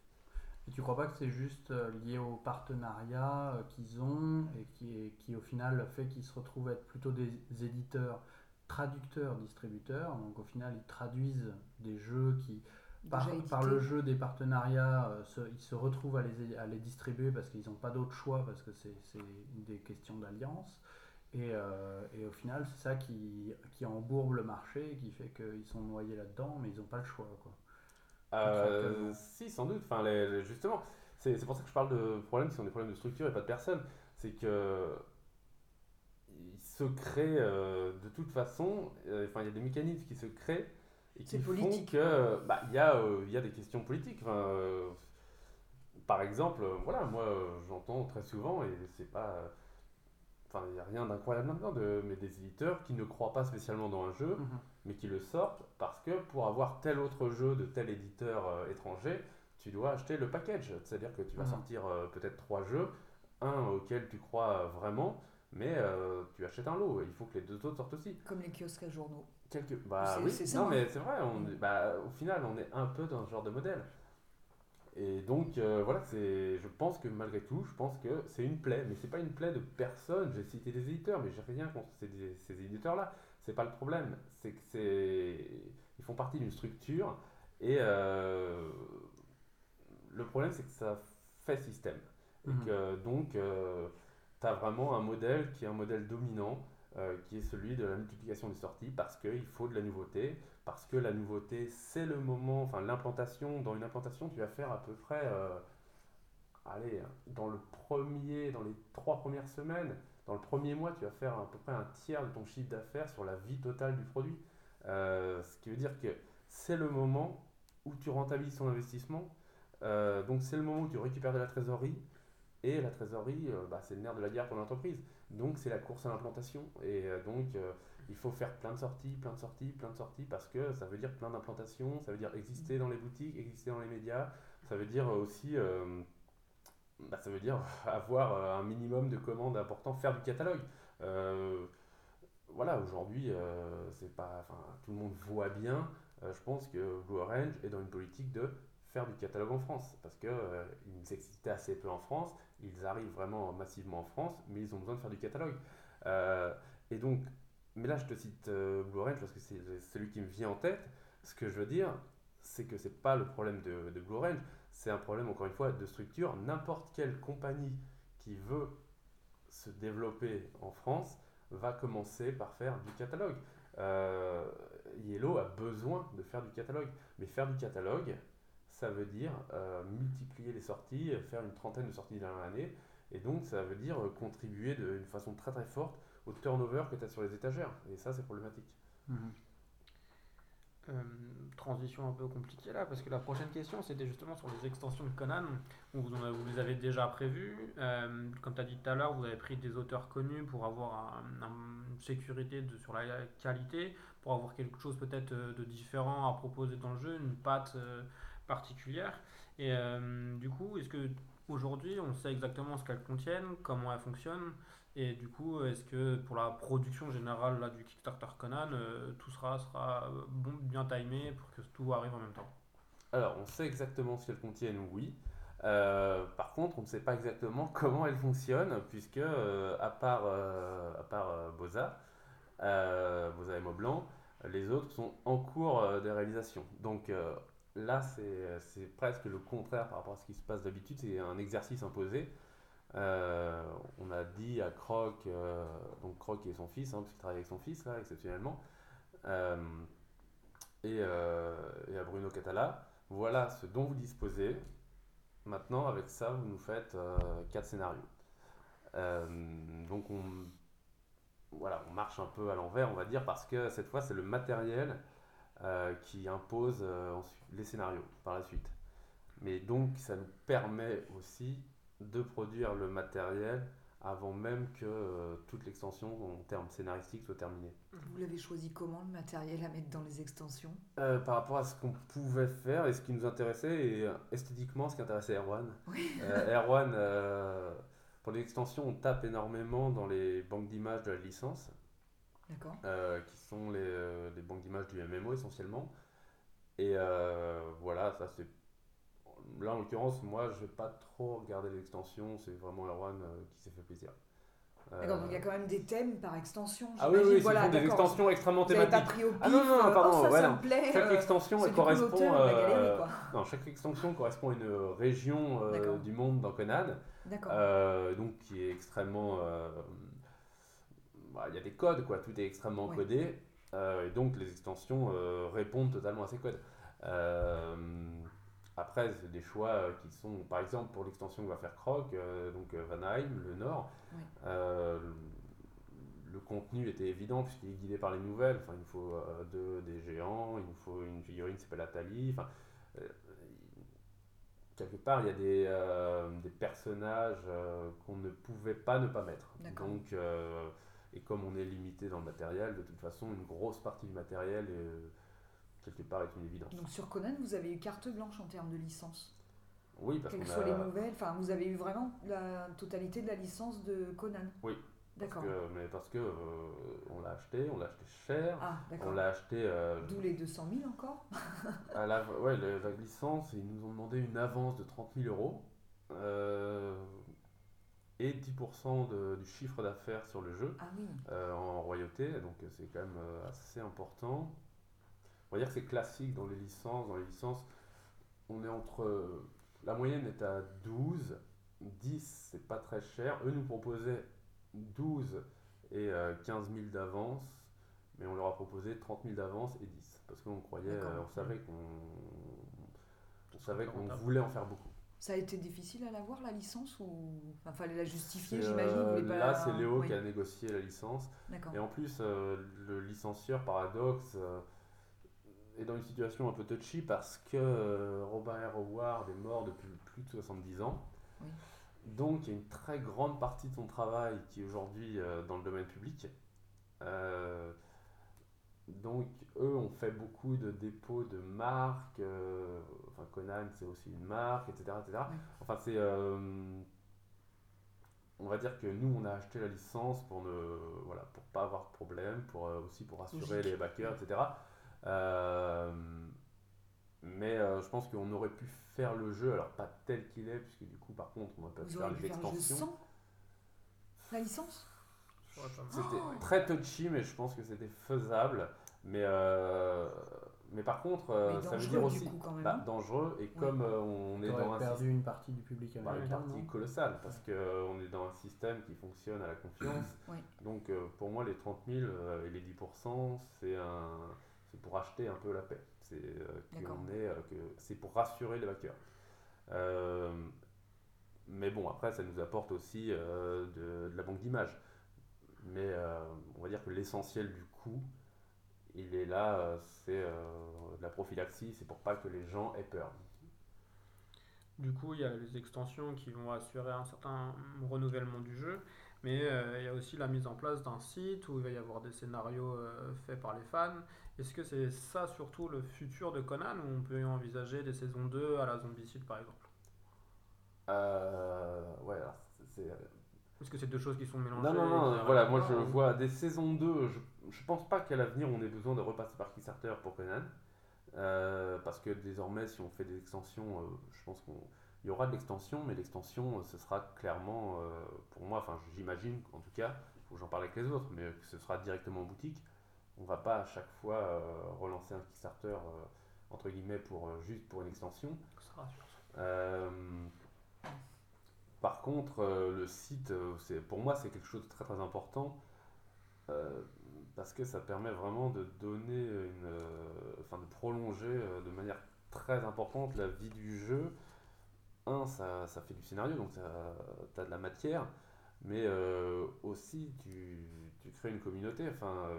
Et tu crois pas que c'est juste euh, lié au partenariat euh, qu'ils ont et qui, qui au final fait qu'ils se retrouvent être plutôt des éditeurs traducteurs distributeurs donc au final ils traduisent des jeux qui par, par le jeu des partenariats euh, se- ils se retrouvent à les, à les distribuer parce qu'ils n'ont pas d'autre choix parce que c'est c'est des questions d'alliance et, euh, et au final c'est ça qui, qui embourbe le marché qui fait qu'ils sont noyés là-dedans mais ils n'ont pas le choix quoi. Euh, si, sans doute. Enfin, les- les- justement, c'est c'est pour ça que je parle de problèmes qui sont des problèmes de structure et pas de personne. C'est que il se crée euh, de toute façon, euh, enfin, il y a des mécanismes qui se créent et qui font que bah, il y, a, euh, il y a des questions politiques. Enfin, euh, par exemple, euh, voilà, moi j'entends très souvent, et c'est pas. Enfin, il n'y a rien d'incroyable là-dedans, de, mais des éditeurs qui ne croient pas spécialement dans un jeu, mais qui le sortent parce que pour avoir tel autre jeu de tel éditeur euh, étranger, tu dois acheter le package. C'est-à-dire que tu vas Mhm. sortir euh, peut-être trois jeux. un auquel tu crois vraiment, mais euh, tu achètes un lot. Il faut que les deux autres sortent aussi. Comme les kiosques à journaux. Quelque... Bah oui, c'est ça, non hein. mais c'est vrai, on est- bah, au final on est un peu dans ce genre de modèle. Et donc euh, voilà, c'est, je pense que malgré tout, je pense que c'est une plaie, mais c'est pas une plaie de personne. J'ai cité des éditeurs, mais j'ai rien contre ces, ces éditeurs-là. C'est pas le problème, c'est que c'est, ils font partie d'une structure et euh, le problème c'est que ça fait système. Et Mhm. que donc tu as vraiment un modèle qui est un modèle dominant euh, qui est celui de la multiplication des sorties parce qu'il faut de la nouveauté, parce que la nouveauté c'est le moment, enfin l'implantation, dans une implantation tu vas faire à peu près, euh, allez, dans le premier, dans les trois premières semaines, dans le premier mois tu vas faire à peu près un tiers de ton chiffre d'affaires sur la vie totale du produit. Euh, ce qui veut dire que c'est le moment où tu rentabilises ton investissement, donc c'est le moment où tu récupères de la trésorerie, et la trésorerie, bah, c'est le nerf de la guerre pour l'entreprise. Donc c'est la course à l'implantation. Et euh, donc euh, il faut faire plein de sorties, plein de sorties, plein de sorties, parce que ça veut dire plein d'implantations, ça veut dire exister dans les boutiques, exister dans les médias, ça veut dire aussi... euh, bah, ça veut dire *laughs* avoir un minimum de commandes importants, faire du catalogue. Voilà, aujourd'hui, c'est pas, tout le monde voit bien. je pense que Blue Orange est dans une politique de faire du catalogue en France, parce que existaient assez peu en France. Ils arrivent vraiment massivement en France, mais ils ont besoin de faire du catalogue. Euh, et donc, mais là, je te cite euh, Blue Orange parce que c'est celui qui me vient en tête. Ce que je veux dire, c'est que c'est pas le problème de, de Blue Orange, c'est un problème encore une fois de structure. N'importe quelle compagnie qui veut se développer en France va commencer par faire du catalogue. Euh, Yellow a besoin de faire du catalogue, mais faire du catalogue, ça veut dire euh, multiplier les sorties, faire une trentaine de sorties dans l'année, et donc ça veut dire euh, contribuer d'une façon très très forte au turnover que tu as sur les étagères, et ça c'est problématique. Mhm. Euh, transition un peu compliquée là, parce que la prochaine question c'était justement sur les extensions de Conan. où Vous, les avez déjà prévues. Comme tu as dit tout à l'heure, vous avez pris des auteurs connus pour avoir un- un- une sécurité sur la qualité, pour avoir quelque chose peut-être de différent à proposer dans le jeu, une patte euh, particulière. Et euh, du coup, est-ce que aujourd'hui on sait exactement ce qu'elles contiennent, comment elles fonctionnent? Et du coup, est-ce que pour la production générale là, du Kickstarter Conan, euh, tout sera, sera euh, bon, bien timé pour que tout arrive en même temps? Alors, on sait exactement ce qu'elles contiennent, oui. Par contre, on ne sait pas exactement *laughs* comment elles fonctionnent, puisque à part, à part Boza, Boza et Maublanc, les autres sont en cours de réalisation. Donc là, c'est c'est presque le contraire par rapport à ce qui se passe d'habitude. C'est un exercice imposé. Euh, on a dit à Croc, euh, donc Croc et son fils, hein, parce qu'il travaille avec son fils là, exceptionnellement, euh, et, euh, à Bruno Catala, voilà ce dont vous disposez. Maintenant, avec ça, vous nous faites euh, quatre scénarios. Euh, donc on, voilà, on marche un peu à l'envers, on va dire, parce que cette fois, c'est le matériel euh, qui impose euh, les scénarios par la suite. Mais donc, ça nous permet aussi de produire le matériel avant même que euh, toute l'extension en termes scénaristiques soit terminée. Vous l'avez choisi comment le matériel à mettre dans les extensions? Euh, par rapport à ce qu'on pouvait faire et ce qui nous intéressait, et euh, esthétiquement ce qui intéressait Erwan. Oui. Erwan, pour les extensions, on tape énormément dans les banques d'images de la licence. Euh, qui sont les, euh, les banques d'images du MMO essentiellement. Et euh, voilà, ça c'est. Là en l'occurrence, moi je vais pas trop regarder les extensions, c'est vraiment Erwan qui s'est fait plaisir. D'accord, donc il y a quand même des thèmes par extension. Ah oui, oui, voilà, des extensions extrêmement pas thématiques. pris au pif. Ah non, non, pardon, oh, ça, voilà. ça me plaît. Chaque extension elle correspond. l'auteur, la galerie, euh, quoi. *laughs* non, chaque extension correspond à une région euh, du monde dans Conan, D'accord. euh, donc qui est extrêmement. Bah, Il y a des codes, quoi, tout est extrêmement codé, euh, et donc les extensions euh, répondent totalement à ces codes. Euh, après, c'est des choix qui sont, par exemple, pour l'extension que va faire Croc, donc Vanheim, le Nord, le contenu était évident puisqu'il est guidé par les nouvelles. Enfin, il nous faut deux, des géants, il nous faut une figurine qui s'appelle Atali. Enfin, quelque part, il y a des, euh, des personnages euh, qu'on ne pouvait pas ne pas mettre. Donc, euh, et comme on est limité dans le matériel, de toute façon, une grosse partie du matériel, est, quelque part, est une évidence. Donc sur Conan, vous avez eu carte blanche en termes de licence? Oui, parce Quelles que soient a- les nouvelles. Enfin, vous avez eu vraiment la totalité de la licence de Conan? Oui, D'accord. mais parce que euh, on l'a acheté, on l'a acheté cher, Ah, on l'a acheté euh, D'où les 200 000 encore? *laughs* à la, ouais, la, la licence, ils nous ont demandé une avance de 30 000 euros euh, et 10% de- du chiffre d'affaires sur le jeu Ah oui. euh, en royauté, donc euh, c'est quand même euh, assez important. On va dire que c'est classique dans les licences. Dans les licences, on est entre. La moyenne est à 12, 10, c'est pas très cher. Eux nous proposaient 12 et euh, 15 000 d'avance, mais on leur a proposé 30 000 d'avance et 10, parce qu'on croyait, on savait qu'on. On savait qu'on voulait en faire beaucoup. Ça a été difficile à l'avoir la licence ou enfin fallait la justifier j'imagine. euh, pas là, c'est Léo Oui, qui a négocié la licence. Et en plus, euh, le licencieur Paradox euh, est dans une situation un peu touchy parce que Robert Howard est mort depuis plus de 70 ans. Oui. Donc, il y a une très grande partie de son travail qui est aujourd'hui dans le domaine public. Donc, eux ont fait beaucoup de dépôts de marques. Enfin, Conan, c'est aussi une marque, etc. etc. Enfin, c'est. euh, on va dire que nous, on a acheté la licence pour ne, voilà, pour pas avoir de problème, pour euh, aussi pour rassurer Logique. les backers, etc. Euh, mais euh, je pense qu'on aurait pu faire le jeu, alors pas tel qu'il est, puisque du coup, par contre, on va pas Vous faire les pu faire le jeu extensions. sans la licence? C'était Oh très touchy, mais je pense que c'était faisable. Mais, euh, mais par contre, euh, Mais ça veut dire aussi coup, quand même, bah, hein. dangereux. Et comme euh, on est dans un perdu système, une partie du public bah, une américain. partie non colossale, parce qu'on est dans un système qui fonctionne à la confiance. *coughs* Oui. Donc euh, pour moi, les 30 000 euh, et les 10%, c'est un, c'est pour acheter un peu la paix. C'est euh, qu'on D'accord. est, euh, que c'est pour rassurer les backers. Euh, mais bon, après, ça nous apporte aussi euh, de, de la banque d'images. Mais euh, on va dire que l'essentiel du coût, il est là, euh, c'est euh, de la prophylaxie, c'est pour pas que les gens aient peur. Du coup, il y a les extensions qui vont assurer un certain renouvellement du jeu, mais euh, il y a aussi la mise en place d'un site où il va y avoir des scénarios euh, faits par les fans. Est-ce que c'est ça surtout le futur de Conan ou on peut y envisager des saisons 2 à la Zombicide par exemple? Euh, ouais, c'est- Est-ce que c'est deux choses qui sont mélangées Non, non, non, voilà, moi je vois des saisons 2, je, je pense pas qu'à l'avenir on ait besoin de repasser par Kickstarter pour Conan, euh, parce que désormais si on fait des extensions, euh, je pense qu'il y aura de l'extension, mais l'extension euh, ce sera clairement, euh, pour moi, enfin j'imagine en tout cas, faut que j'en parle avec les autres, mais que ce sera directement en boutique, on va pas à chaque fois relancer un Kickstarter entre guillemets pour, juste pour une extension. Par contre, le site, pour moi, c'est quelque chose de très très important parce que ça permet vraiment de donner une, euh, enfin de prolonger euh, de manière très importante la vie du jeu. Un, ça, ça fait du scénario, donc tu as de la matière, mais euh, aussi tu, tu crées une communauté. Enfin,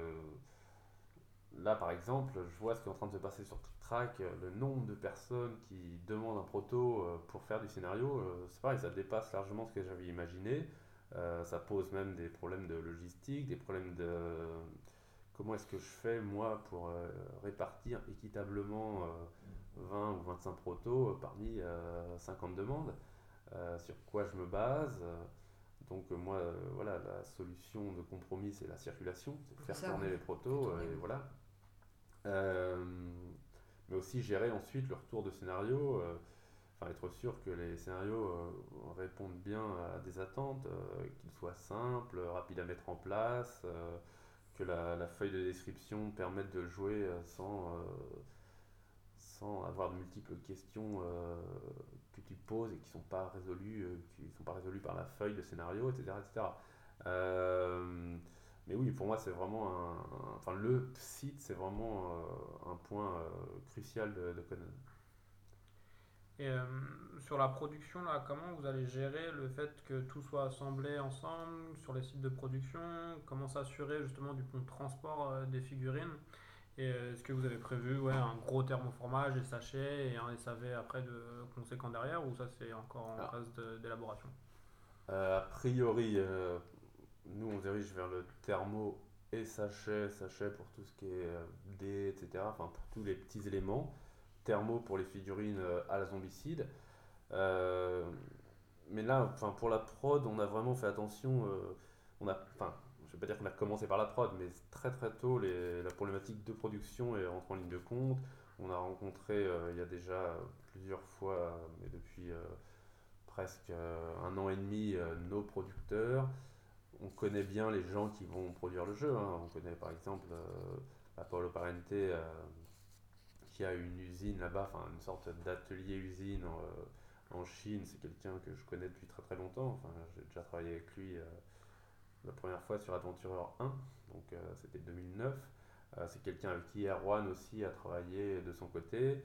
là, par exemple, je vois ce qui est en train de se passer sur TrickTrack, le nombre de personnes qui demandent un proto pour faire du scénario, c'est pareil, ça dépasse largement ce que j'avais imaginé. Euh, ça pose même des problèmes de logistique, des problèmes de comment est-ce que je fais moi pour euh, répartir équitablement euh, 20 ou 25 protos euh, parmi euh, 50 demandes, Euh, sur quoi je me base. euh, donc euh, moi, euh, voilà, la solution de compromis, c'est la circulation, c'est faire Ça, tourner ouais. les protos, Tourner, euh, et voilà. Euh, mais aussi gérer ensuite le retour de scénario, euh, être sûr que les scénarios euh, répondent bien à des attentes, euh, qu'ils soient simples, rapides à mettre en place, euh, que la, feuille de description permette de jouer sans, sans avoir de multiples questions que tu poses et qui sont pas résolues, qui sont pas résolues par la feuille de scénario, etc. etc. Mais oui, pour moi, c'est vraiment un, Enfin, le site, c'est vraiment un point crucial de, de Conan. Et euh, sur la production, là, comment vous allez gérer le fait que tout soit assemblé ensemble sur les sites de production? Comment s'assurer justement du pont de transport euh, des figurines? Et euh, est-ce que vous avez prévu ouais, un gros thermoformage, des sachets et un SAV après de conséquent derrière ou ça c'est encore en Ah. phase d'élaboration? A priori, nous, on dirige vers le thermo et sachet, sachet pour tout ce qui est dés, etc. Enfin, pour tous les petits éléments. Thermo pour les figurines euh, à la zombicide. Euh, mais là, pour la prod, on a vraiment fait attention. euh, on a, enfin, je vais pas dire qu'on a commencé par la prod, mais très très tôt, les, la problématique de production est rentrée en ligne de compte. On a rencontré euh, il y a déjà plusieurs fois, mais depuis presque un an et demi, nos producteurs. On connaît bien les gens qui vont produire le jeu. hein. On connaît par exemple Apollo Parente qui a une usine là-bas, enfin une sorte d'atelier-usine en, euh, en Chine. C'est quelqu'un que je connais depuis très très longtemps. Enfin, j'ai déjà travaillé avec lui euh, la première fois sur Adventurer 1, donc euh, c'était 2009. Euh, c'est quelqu'un avec qui Erwan aussi a travaillé de son côté.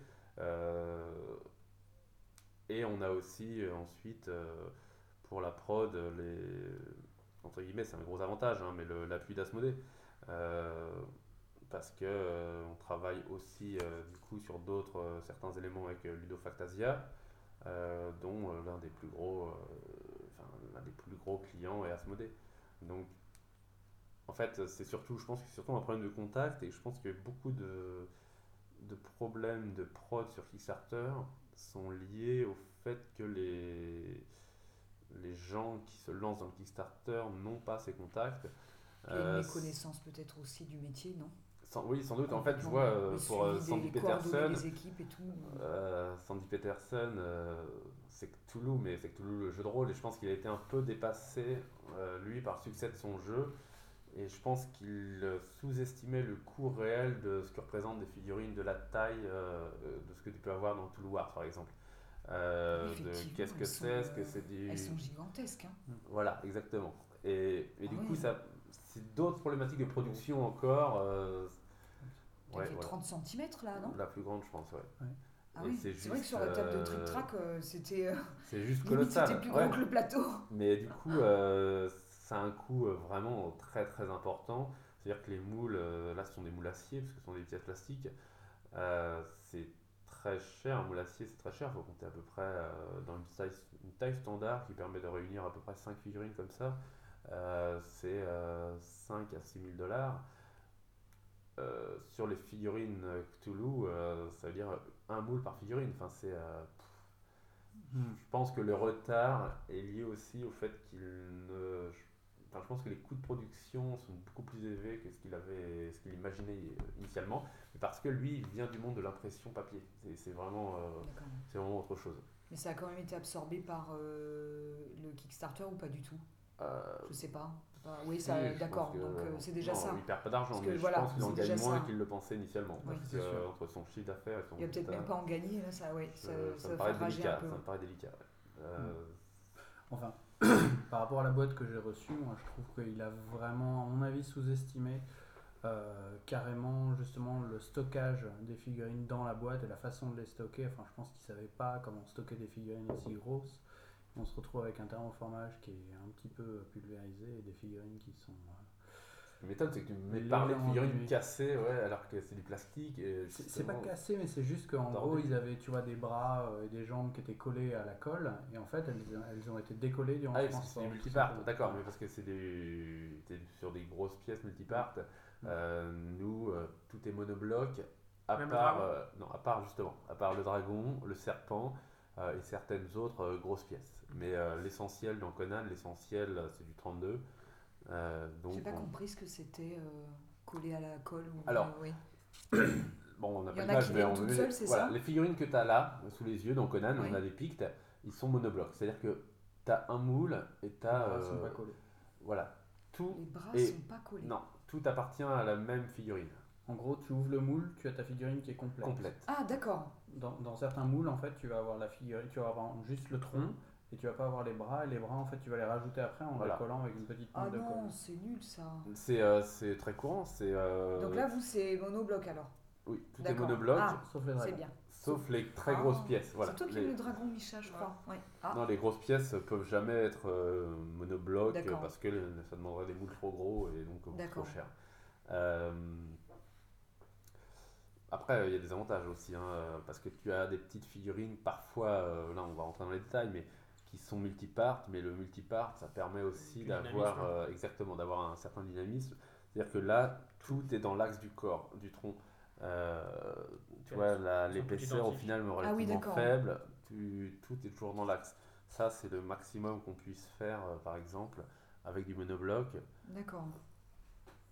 Et on a aussi ensuite pour la prod les entre guillemets c'est un gros avantage hein, mais l'appui d'Asmodée parce que euh, on travaille aussi euh, du coup sur d'autres euh, certains éléments avec Ludofactasia euh, dont l'un des plus gros l'un des plus gros clients est Asmodée. Donc en fait c'est surtout je pense que c'est surtout un problème de contact et je pense que beaucoup de de problèmes de prod sur Kickstarter sont liés au fait que les les gens qui se lancent dans le Kickstarter n'ont pas ces contacts. A une méconnaissance peut-être aussi du métier, non? Sans- oui, sans doute. En fait, je vois euh, pour euh, suivi Sandy des- Peterson, des équipes et tout. euh, Sandy Peterson, euh, c'est Cthulhu, mais c'est Cthulhu le jeu de rôle, et je pense qu'il a été un peu dépassé, euh, lui, par le succès de son jeu. Et je pense qu'il euh, sous-estimait le coût réel de ce que représentent des figurines, de la taille euh, de ce que tu peux avoir dans Toulouse Wars, par exemple. Euh, qu'est-ce que c'est, est-ce que euh, c'est du... Elles sont gigantesques. Hein. Voilà, exactement. Et, et du Ah coup, oui. ça, c'est d'autres problématiques de production encore. euh, ouais, fait voilà. 30 cm là, non? La plus grande, je pense, ouais. Ah oui, c'est c'est vrai que sur la table de euh, Trick Track, euh, c'était euh, *laughs* C'est juste limite colossal. c'était plus gros que le plateau. Mais du coup, *laughs* euh, ça a un coût vraiment très très important. C'est-à-dire que les moules, euh, là ce sont des moules acier, parce que ce sont des pièces plastiques. Euh, c'est très cher, un moule acier c'est très cher, il faut compter à peu près euh, dans une taille, une taille standard qui permet de réunir à peu près 5 figurines comme ça. Euh, c'est euh, 5 à 6 000 dollars. Euh, sur les figurines Cthulhu, euh, ça veut dire un moule par figurine. Enfin, c'est, euh, Hmm. je pense que le retard est lié aussi au fait qu'il ne. Enfin, je pense que les coûts de production sont beaucoup plus élevés que ce qu'il avait, ce qu'il imaginait initialement, mais parce que lui, il vient du monde de l'impression papier. C'est, c'est vraiment, euh, c'est vraiment autre chose. Mais ça a quand même été absorbé par euh, le Kickstarter ou pas du tout? Euh, Je sais pas. Enfin, oui, ça, oui, d'accord. Donc euh, c'est déjà non, ça. Il perd pas d'argent, mais voilà, je pense qu'il en gagne moins qu'il le pensait initialement. Oui, parce que, euh, entre son chiffre d'affaires et son Il va peut-être même pas en gagner, là, ça, ouais, ça, euh, ça ça me paraît délicat. un peu. Ça me paraît délicat. ouais. Euh, Enfin, *clears throat* par rapport à la boîte que j'ai reçue, moi je trouve qu'il a vraiment, à mon avis, sous-estimé euh, carrément justement le stockage des figurines dans la boîte et la façon de les stocker. Enfin, je pense qu'il savait pas comment stocker des figurines aussi grosses. On se retrouve avec un thermoformage qui est un petit peu pulvérisé et des figurines qui sont. euh, Ce qui m'étonne, c'est que tu me parler de figurines cassées, ouais, alors que c'est du plastique. et C'est c'est pas cassé, mais c'est juste qu'en gros, ils avaient, tu vois, des bras euh, et des jambes qui étaient collés à la colle, et en fait, elles, elles ont été décollées durant Ah le c'est transport. du tout multipart, simplement. d'accord, mais parce que c'est des... sur des grosses pièces multipart. Euh, nous, euh, tout est monobloc, à Même part, dragon euh, non, à part justement, à part le dragon, le serpent euh, et certaines autres euh, grosses pièces. Mais euh, l'essentiel dans Conan, l'essentiel euh, c'est du 32. Euh, donc, J'ai pas on- compris ce que c'était euh, collé à la colle. Ou... Alors, oui. *coughs* Bon, on n'a pas l'image, mais on c'est voilà, ça Les figurines que tu as là, sous les yeux, dans Conan, Oui. on a des pictes, ils sont monoblocs. C'est-à-dire que tu as un moule et tu as. Les bras sont pas collés. voilà. Tout, Les bras et- sont pas collés. non, tout appartient à la même figurine, En gros, tu ouvres le moule, tu as ta figurine qui est complète. complète. Ah, d'accord. Dans, dans certains moules, en fait, tu vas avoir la figurine, tu vas avoir juste le tronc, et tu vas pas avoir les bras, et les bras, en fait, tu vas les rajouter après en Voilà. les collant avec une petite Ah pointe de non, colle. c'est nul ça. C'est euh, c'est très courant. c'est euh, Donc là, vous, c'est monobloc alors. oui, tout est monobloc, Ah, Sauf les c'est dragons. bien. sauf les très Ah, grosses pièces. Voilà. C'est toi qui Les- es le dragon, Micha, je crois. Ouais. Ah, Non, les grosses pièces peuvent jamais être euh, monoblocs euh, parce que ça demanderait des moules trop gros et donc beaucoup trop cher. Euh, Après, il y a des avantages aussi, hein, parce que tu as des petites figurines, parfois, euh, là on va rentrer dans les détails, mais qui sont multipart, mais le multipart, ça permet aussi d'avoir dynamisme. euh, exactement d'avoir un certain dynamisme. C'est-à-dire que là, tout est dans l'axe du corps, du tronc. Euh, tu vois, l'épaisseur au final est Ah oui, relativement d'accord. faible. tu, tout est toujours dans l'axe. Ça, c'est le maximum qu'on puisse faire, euh, par exemple, avec du monobloc, D'accord.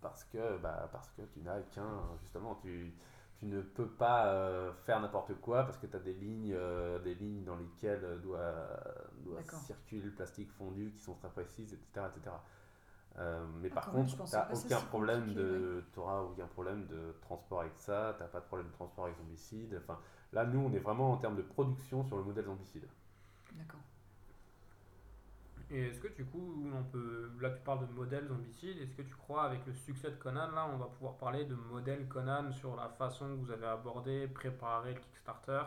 parce que, bah, parce que tu n'as qu'un, justement, tu, tu ne peux pas euh, faire n'importe quoi, parce que tu as des lignes, euh, des lignes dans lesquelles euh, doit, doit circuler le plastique fondu, qui sont très précises, etc. etc. Euh, mais Ah, par contre, tu ça aucun problème de, aucun problème de transport avec ça, tu n'as pas de problème de transport avec zombicide. Enfin, là, nous, on est vraiment en termes de production sur le modèle zombicide. D'accord. Et est-ce que du coup, on peut, là tu parles de modèle zombicide, est-ce que tu crois avec le succès de Conan, là on va pouvoir parler de modèle Conan sur la façon que vous avez abordé, préparé le Kickstarter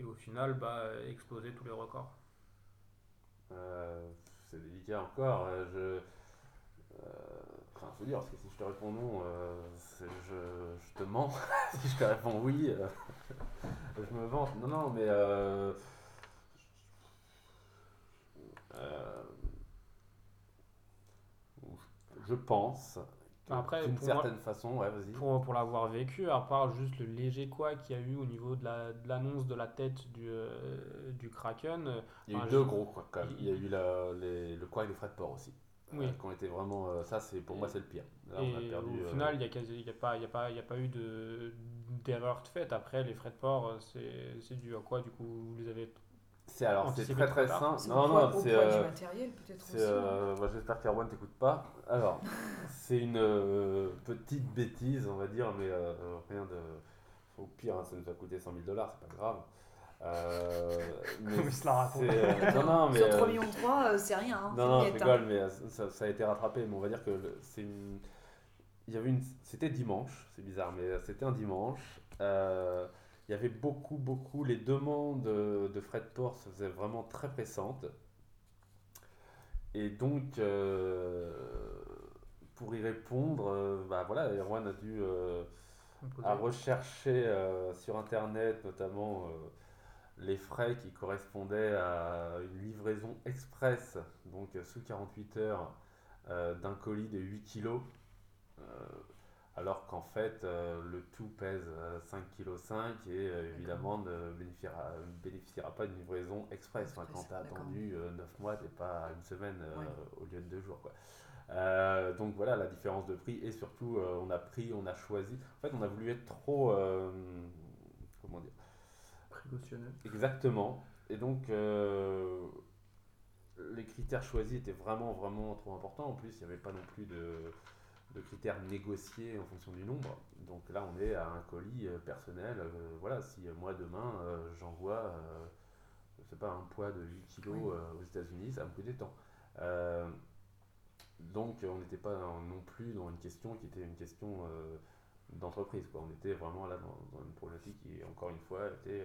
et au final bah, exploser tous les records? Euh, c'est délicat encore. euh, je, euh, enfin, faut dire, parce que si je te réponds non, euh, je, te mens. *laughs* si je te réponds oui, *laughs* je me vante. Non, non, mais je pense. Après, d'une moi- certaine façon, ouais, vas-y. pour, pour l'avoir vécu, à part juste le léger quoi qu'il y a eu au niveau de la- de l'annonce de, la tête du, euh, du Kraken, euh, Il y a eu deux je- gros quoi quand même. Il y a eu la- les- le quoi et les frais de port aussi. Oui. Euh, qui ont été vraiment. euh, ça, c'est pour moi, c'est le pire. Là, on a et perdu. au euh, final il n'y a, quasi- il y a, pas- il y a, pas- il y a pas eu de- d'erreur de fait. Après, les frais de port, euh, c'est c'est dû à quoi du coup Vous les avez C'est alors c'est très très simple. Non non c'est euh, euh, bah, j'espère qu'Erwan t'écoute pas. Alors *laughs* c'est une euh, petite bêtise on va dire mais euh, rien de au pire hein, ça nous a coûté 100 000 dollars c'est pas grave. Euh, *laughs* mais se la raconte. euh, non non *laughs* mais Sur euh, 3 millions de 3, c'est rien. Hein, non, non, je hein. rigole, mais ça, ça a été rattrapé. Mais on va dire que c'est une. Il y avait une. C'était dimanche, c'est bizarre, mais c'était un dimanche. Euh, il y avait beaucoup, beaucoup. Les demandes de, de frais de port se faisaient vraiment très pressantes. Et donc, euh, pour y répondre, euh, bah voilà, Erwan a dû. euh, à rechercher euh, sur internet notamment euh, les frais qui correspondaient à une livraison express, donc euh, sous 48 heures, euh, d'un colis de 8 kg, alors qu'en fait euh, le tout pèse euh, 5 kg 5 et euh, évidemment ne bénéficiera, ne bénéficiera pas d'une livraison express. Enfin, quand tu as attendu 9 mois, t'es pas à une semaine euh, Ouais. au lieu de 2 jours. Quoi. Euh, donc voilà la différence de prix et surtout euh, on a pris, on a choisi. En fait on a voulu être trop... euh, comment dire? Précautionneux. Exactement. Et donc, euh, les critères choisis étaient vraiment, vraiment trop importants. En plus, il n'y avait pas non plus de, de critères négociés en fonction du nombre. Donc là, on est à un colis euh, personnel. Euh, voilà, si euh, moi, demain, euh, j'envoie, euh, je sais pas, un poids de 8 kg Oui. aux États-Unis, ça va me coûter tant. Donc, on n'était pas non plus dans une question qui était une question d'entreprise. Quoi. On était vraiment là dans, dans une problématique qui, encore une fois, était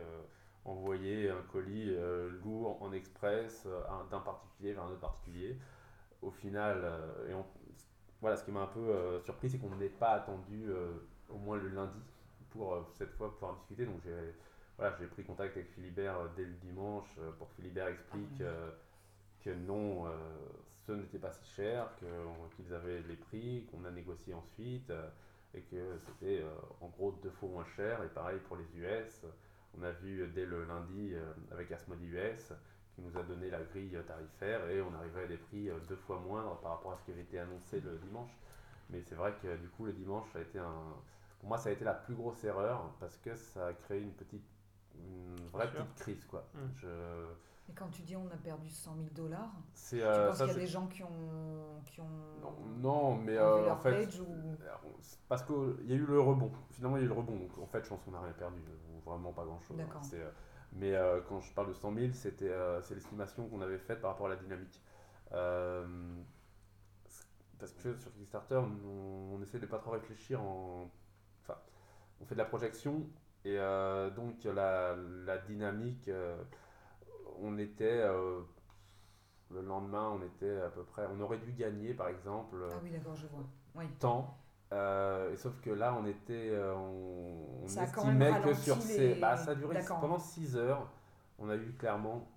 envoyer un colis lourd en express un- d'un particulier vers un autre particulier. Au final, et on- voilà, ce qui m'a un peu euh, surpris, c'est qu'on n'ait pas attendu euh, au moins le lundi pour euh, cette fois pouvoir discuter. Donc j'ai voilà, j'ai pris contact avec Philibert dès le dimanche pour que Philibert explique Ah que non, ce n'était pas si cher, qu'ils avaient les prix, qu'on a négocié ensuite et que c'était en gros deux fois moins cher. Et pareil pour les US, on a vu dès le lundi avec Asmodee US qui nous a donné la grille tarifaire et on arrivait à des prix euh, deux fois moindres par rapport à ce qui avait été annoncé le dimanche. Mais c'est vrai que du coup le dimanche ça a été un... Pour moi ça a été la plus grosse erreur parce que ça a créé une petite... Une vraie petite crise quoi. Mm. Je... Et quand tu dis on a perdu 100 000 dollars, C'est, tu euh, penses ça, qu'il y a c'est- des gens qui ont, qui ont Non, non, mais euh, en fait, ou... parce qu'il y a eu le rebond. Finalement, il y a eu le rebond. Donc, en fait, je pense qu'on n'a rien perdu, vraiment pas grand-chose. hein. D'accord. C'est, euh, mais euh, quand je parle de 100 000, c'était, euh, c'est l'estimation qu'on avait faite par rapport à la dynamique. Euh, parce que sur Kickstarter, on, on essaie de pas trop réfléchir en. Enfin, on fait de la projection et donc la, la dynamique, on était. le lendemain, on était à peu près. On aurait dû gagner, par exemple Ah oui, d'accord, je vois. Oui. temps. Euh, et sauf que là, on était, euh, on, on estimait que sur ces, les- bah, ça a duré pendant 6 heures. On a eu clairement,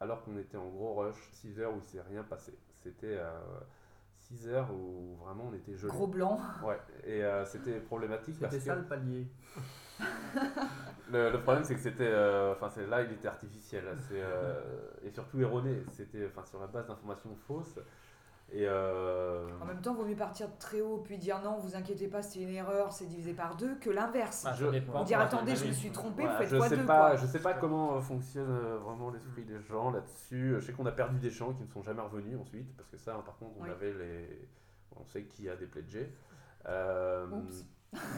alors qu'on était en gros rush, 6 heures où il s'est rien passé. C'était teaser où vraiment on était gelé. Gros blanc. Ouais, et euh, c'était problématique parce C'était que ça le palier. le, le problème c'est que c'était, euh, enfin c'est là il était artificiel, c'est euh, et surtout erroné. C'était, enfin sur la base d'informations fausses. Et euh, En même temps, vaut mieux partir de très haut puis dire non, vous inquiétez pas, c'est une erreur, c'est divisé par deux, que l'inverse. Ah. Ou dire Ouais, attendez, je me suis trompé, voilà, vous faites je fois sais deux. pas, quoi. je sais pas comment euh, fonctionne euh, vraiment l'esprit des gens là-dessus. Je sais qu'on a perdu des gens qui ne sont jamais revenus ensuite parce que ça, hein, par contre, on Oui. avait les, on sait qui a. Euh, Oups.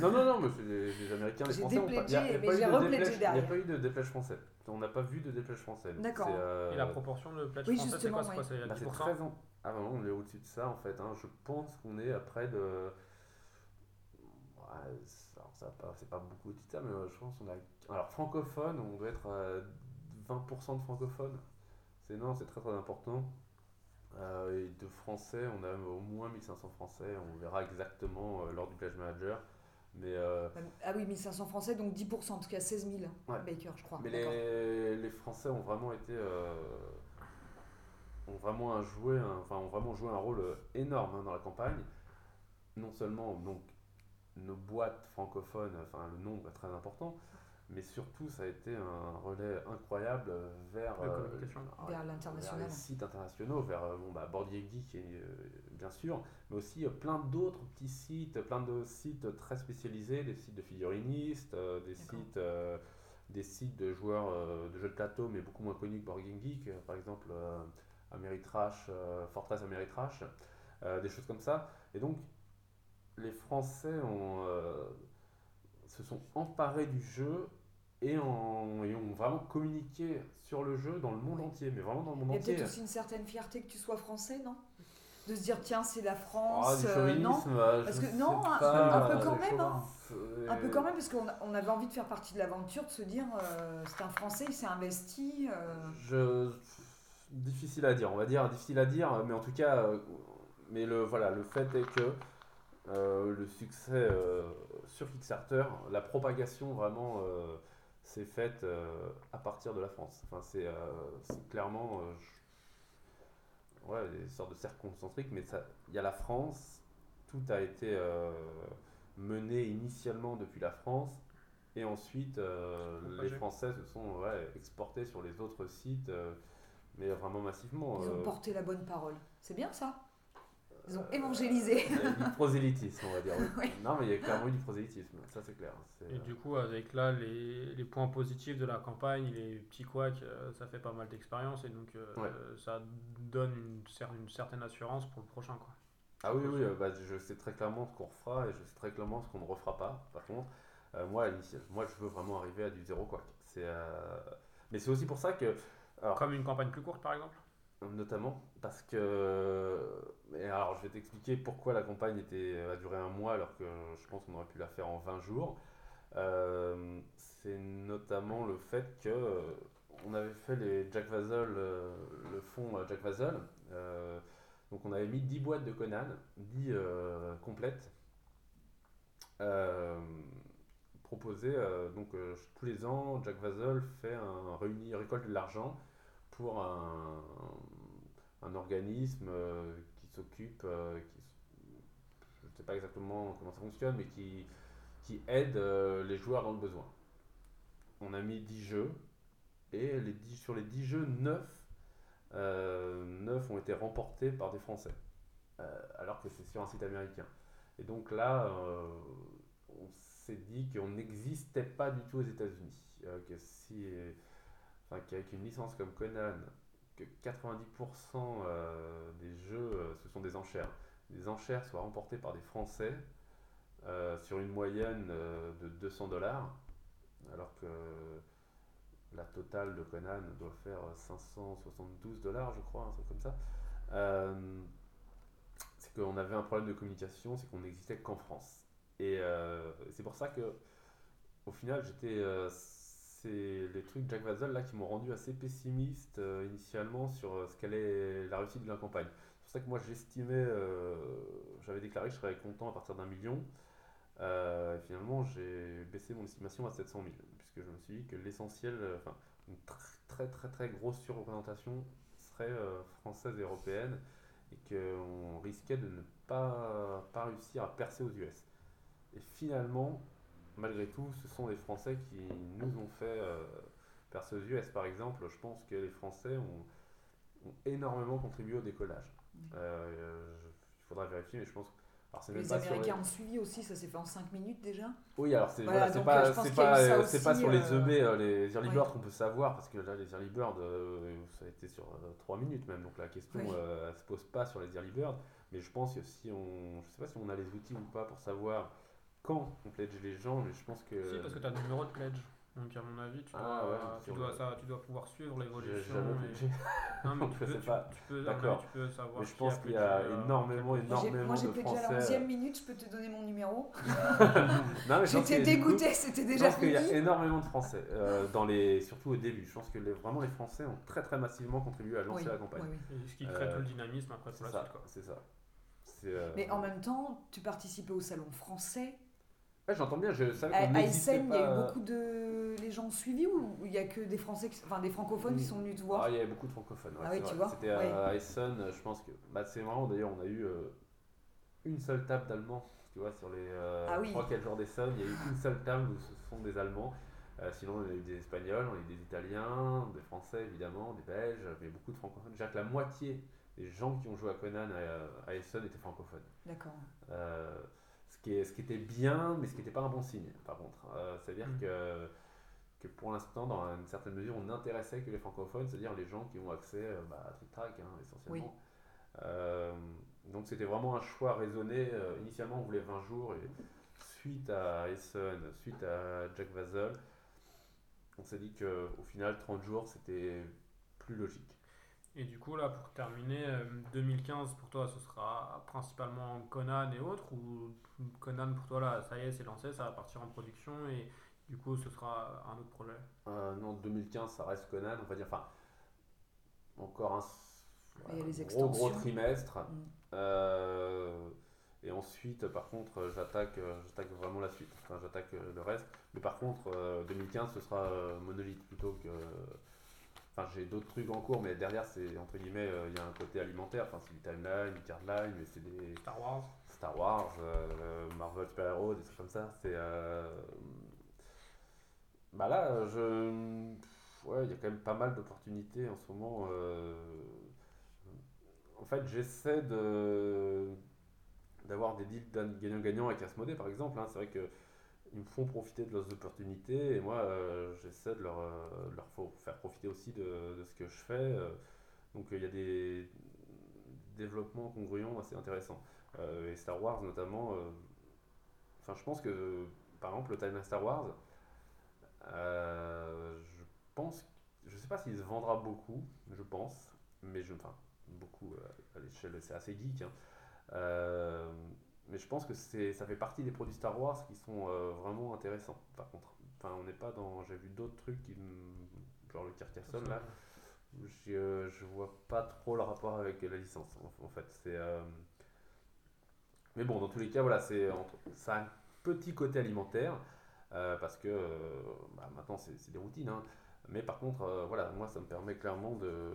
Non, non, non, mais c'est les, les Américains, les J'ai Français ont pas, il a- il a Il n'y a pas eu de déplédge français. On n'a pas vu de déplédge français. D'accord. euh, Et la proportion de pledge Oui, français, c'est quoi C'est quoi C'est bah, c'est 10% 13 ans. Ah non, on est au-dessus de ça en fait. hein. Je pense qu'on est à près de. Ouais, ça, c'est pas beaucoup de ça, mais euh, je pense qu'on a. Alors francophone, on doit être à 20% de francophones. C'est non, c'est très très important. Euh, et de français, on a au moins 1500 français. On verra exactement euh, lors du Pledge Manager. Mais, euh, Ah oui, 1500 français, donc 10%, en tout cas 16 000 Ouais. Baker, je crois. Mais les, les Français ont vraiment été. euh, ont vraiment un joué, un- enfin, ont vraiment joué un rôle euh, énorme hein, dans la campagne. Non seulement donc nos boîtes francophones, enfin le nombre est très important, mais surtout ça a été un relais incroyable euh, vers, euh. Vers vers l'international. les sites internationaux, vers bon, bah, Geek et, euh, bien sûr, mais aussi euh, plein d'autres petits sites, plein de sites très spécialisés, des sites de figurinistes, euh, des sites, euh, des sites de joueurs euh, de jeux de plateau, mais beaucoup moins connus que Game Geek, par exemple euh, Ameritrash, euh, Fortress Ameritrash, euh, des choses comme ça. Et donc, les Français ont, euh, se sont emparés du jeu et, en- et ont vraiment communiqué sur le jeu dans le monde entier, mais vraiment dans le monde Il y a entier. peut-être aussi une certaine fierté que tu sois français, non? De se dire tiens, c'est la France. du euh, non? euh, Parce que- non, un- pas, un peu quand même, hein. Un peu quand même, parce qu'on on avait envie de faire partie de l'aventure, de se dire euh, c'est un Français, il s'est investi. euh, Je... Difficile à dire, on va dire, difficile à dire, mais en tout cas, euh, mais le, voilà, le fait est que euh, le succès euh, sur Kickstarter, la propagation vraiment euh, s'est faite à partir de la France. Enfin, c'est clairement ouais, des sortes de cercles concentriques, mais il y a la France, tout a été mené initialement depuis la France, et ensuite les. Français se sont ouais, exportés sur les autres sites, mais vraiment massivement. Ils ont euh, porté la bonne parole. C'est bien ça Ils ont évangélisé. il y a eu du prosélytisme, on va dire. *laughs* oui. Non, mais il y a clairement eu du prosélytisme, ça c'est clair. C'est, Et euh, du coup, avec là les, les points positifs de la campagne, les petits couacs, euh, ça fait pas mal d'expérience et donc euh, Ouais. ça donne une, cer- une certaine assurance pour le prochain. Quoi. Ah oui, oui, euh, bah, je sais très clairement ce qu'on refera et je sais très clairement ce qu'on ne refera pas. Par contre, euh, moi, moi, je veux vraiment arriver à du zéro quoi. C'est, euh, Mais c'est aussi pour ça que, alors, Comme une campagne plus courte par exemple? Notamment, parce que. Et alors, je vais t'expliquer pourquoi la campagne était, a duré un mois alors que je pense qu'on aurait pu la faire en 20 jours. Euh, c'est notamment le fait que euh, on avait fait les Jack Vazel, euh, le fond Jack Vazel. euh, donc on avait mis 10 boîtes de Conan, 10 euh, complètes, proposées. donc tous les ans, Jack Vazel fait un réunit, récolte de l'argent pour un, un organisme euh, qui s'occupe, euh, je ne sais pas exactement comment ça fonctionne, mais qui, qui aide euh, les joueurs dans le besoin. On a mis 10 jeux, et les 10 sur les 10 jeux, 9, euh, 9 ont été remportés par des Français, alors que c'est sur un site américain. Et donc là, on s'est dit qu'on n'existait pas du tout aux États-Unis. que si, enfin, qu'avec une licence comme Conan, que 90% euh, des jeux, euh, ce sont des enchères. Les enchères soient remportées par des Français euh, sur une moyenne de 200 dollars, alors que la totale de Conan doit faire 572 dollars, je crois, un truc comme ça. C'est qu'on avait un problème de communication, c'est qu'on n'existait qu'en France. Et c'est pour ça que, au final, j'étais. C'est les trucs Jack Vazel là qui m'ont rendu assez pessimiste euh, initialement sur euh, ce qu'allait la réussite de la campagne. C'est pour ça que moi j'estimais, euh, j'avais déclaré que je serais content à partir d'un million. Finalement, j'ai baissé mon estimation à 700 000, puisque je me suis dit que l'essentiel, enfin, une tr- très très très grosse surreprésentation serait française et européenne, et qu'on risquait de ne pas, pas réussir à percer aux US. Et finalement, malgré tout, ce sont les Français qui nous ont fait euh, percer aux US. Par exemple, je pense que les Français ont, ont énormément contribué au décollage. Euh, il faudra vérifier, mais je pense que. Les sur les- Américains ont suivi aussi, ça s'est fait en 5 minutes déjà? Oui, alors c'est Voilà, pas, euh, pas, euh, sur les EB, euh, les early birds qu'on peut savoir, parce que là, les early birds, ça a été sur 3 minutes même, donc la question Oui. elle se pose pas sur les early birds, mais je pense que si on, je sais pas si on a les outils ou pas pour savoir quand on pledge les gens, mais je pense que. Si, parce que tu as le numéro de pledge. Donc, à mon avis, tu dois, Ah ouais, tu dois, ça, tu dois pouvoir suivre J'ai l'évolution. et- pledgé. Non, mais *laughs* tu peux, tu, pas. tu peux, D'accord. tu peux savoir. Mais je pense a qu'il y a euh, énormément, Moi, j'ai- énormément Moi j'ai de pledgé à la Français. 11e minute, je peux te donner mon numéro. *laughs* *laughs* Mais J'étais que du coup, dégoûtée, c'était Je déjà pense qu'il y a fini. énormément de Français, euh, dans les, surtout au début. Je pense que les- vraiment les Français ont très très massivement contribué à lancer Oui, la campagne. oui, oui. Ce qui crée Euh, tout le dynamisme après pour C'est la ça, suite. Quoi. c'est ça. Euh, Mais en même temps, tu participais au salon français. Ouais, j'entends bien, je savais À, qu'on à n'existait Essen, il y a eu beaucoup de. Les gens ont suivi ou il y a que des Français, qui- enfin des francophones qui sont venus te Ah, voir il y avait beaucoup de francophones. ouais, Ah oui, tu vrai. vois, C'était à- ouais. Essen, je pense que. Bah, c'est marrant d'ailleurs, on a eu euh, une seule table d'Allemands. Tu vois, sur les euh, Ah oui. 3-4 jours d'Essen, il y a eu une seule table où ce sont des Allemands. Euh, sinon, on a eu des Espagnols, on a eu des Italiens, des Français évidemment, des Belges, mais beaucoup de francophones. Dirais que la moitié des gens qui ont joué à Conan à, à Essen étaient francophones. D'accord. Ce, qui est, ce qui était bien, mais ce qui n'était pas un bon signe, par contre. Euh, C'est-à-dire Mm. que, que pour l'instant, dans une certaine mesure, on n'intéressait que les francophones, c'est-à-dire les gens qui ont accès euh, bah, à Trick Track, hein, essentiellement. Euh, donc c'était vraiment un choix raisonné. Initialement, on voulait 20 jours, et suite à Essen, suite à Jack Vazel, on s'est dit qu'au final, 30 jours, c'était plus logique. Et du coup, là, pour terminer, euh, 2015 pour toi, ce sera principalement Conan et autres Ou Conan pour toi, là, ça y est, c'est lancé, ça va partir en production et du coup, ce sera un autre projet? Euh, non, 2015, ça reste Conan, on va dire. Enfin, encore un, les gros, gros trimestre. Mm. Euh, et ensuite, par contre, euh, j'attaque, euh, j'attaque vraiment la suite. Enfin, j'attaque euh, le reste. Mais par contre, euh, 2015, ce sera euh, Monolith plutôt que. Enfin, j'ai d'autres trucs en cours, mais derrière, c'est entre guillemets, euh, il y a un côté alimentaire. Enfin, c'est du timeline, du cardline, mais c'est des. Star Wars Star Wars, euh, Marvel Super Hero, des trucs comme ça. C'est. euh, Bah là, je. Ouais, il y a quand même pas mal d'opportunités en ce moment. En fait, j'essaie de d'avoir des deals gagnant-gagnant avec Asmodée par exemple. hein. C'est vrai que ils me font profiter de leurs opportunités et moi euh, j'essaie de leur, euh, leur faire profiter aussi de, de ce que je fais. euh. Donc il y a des développements congruents assez intéressants. Et Star Wars notamment, enfin je pense que par exemple le Timeline Star Wars, je pense, je sais pas s'il se vendra beaucoup, je pense, mais je, enfin beaucoup à l'échelle, c'est assez geek. hein. Euh, mais je pense que c'est, ça fait partie des produits Star Wars qui sont euh, vraiment intéressants. Par contre, enfin, on n'est pas dans. J'ai vu d'autres trucs qui, genre le Carcassonne là, je, je vois pas trop le rapport avec la licence en, en fait. C'est. euh, Mais bon, dans tous les cas, voilà, c'est ça a un petit côté alimentaire euh, parce que euh, bah, maintenant c'est des routines. hein. Mais par contre, euh, voilà, moi ça me permet clairement de.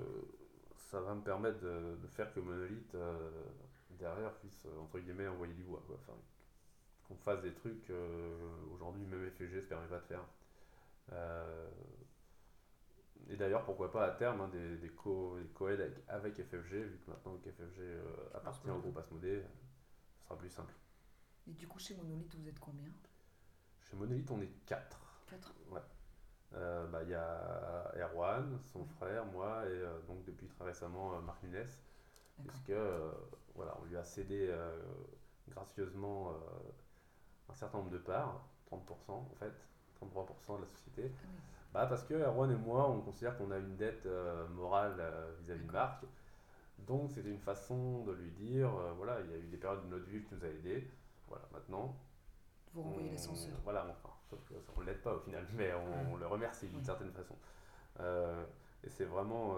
Ça va me permettre de, de faire que Monolith euh, derrière puisse euh, entre guillemets envoyer du bois. Quoi. Enfin, qu'on fasse des trucs euh, aujourd'hui, même FFG se permet pas de faire. Euh, et d'ailleurs, pourquoi pas à terme hein, des, des co des co-aides avec, avec FFG, vu que maintenant que FFG euh, appartient au groupe Asmodée, ce sera plus simple. Et du coup, chez Monolith, vous êtes combien? Chez Monolith, on est 4. 4 Euh, bah, Il y a Erwan, son frère, moi, et euh, donc depuis très récemment euh, Marc Nunes, puisque euh, voilà, on lui a cédé euh, gracieusement euh, un certain nombre de parts, 30% en fait, 33% de la société. Ah oui. Bah, parce que Erwan et moi, on considère qu'on a une dette euh, morale euh, vis-à-vis de Marc. Donc c'était une façon de lui dire, euh, voilà, il y a eu des périodes de notre vie tu nous as aidés. Voilà, maintenant, Vous renvoyez on- l'ascenseur. Voilà, enfin, sauf que ça, on ne l'aide pas au final, *laughs* mais on, on le remercie d'une Oui. certaine façon. Et c'est vraiment.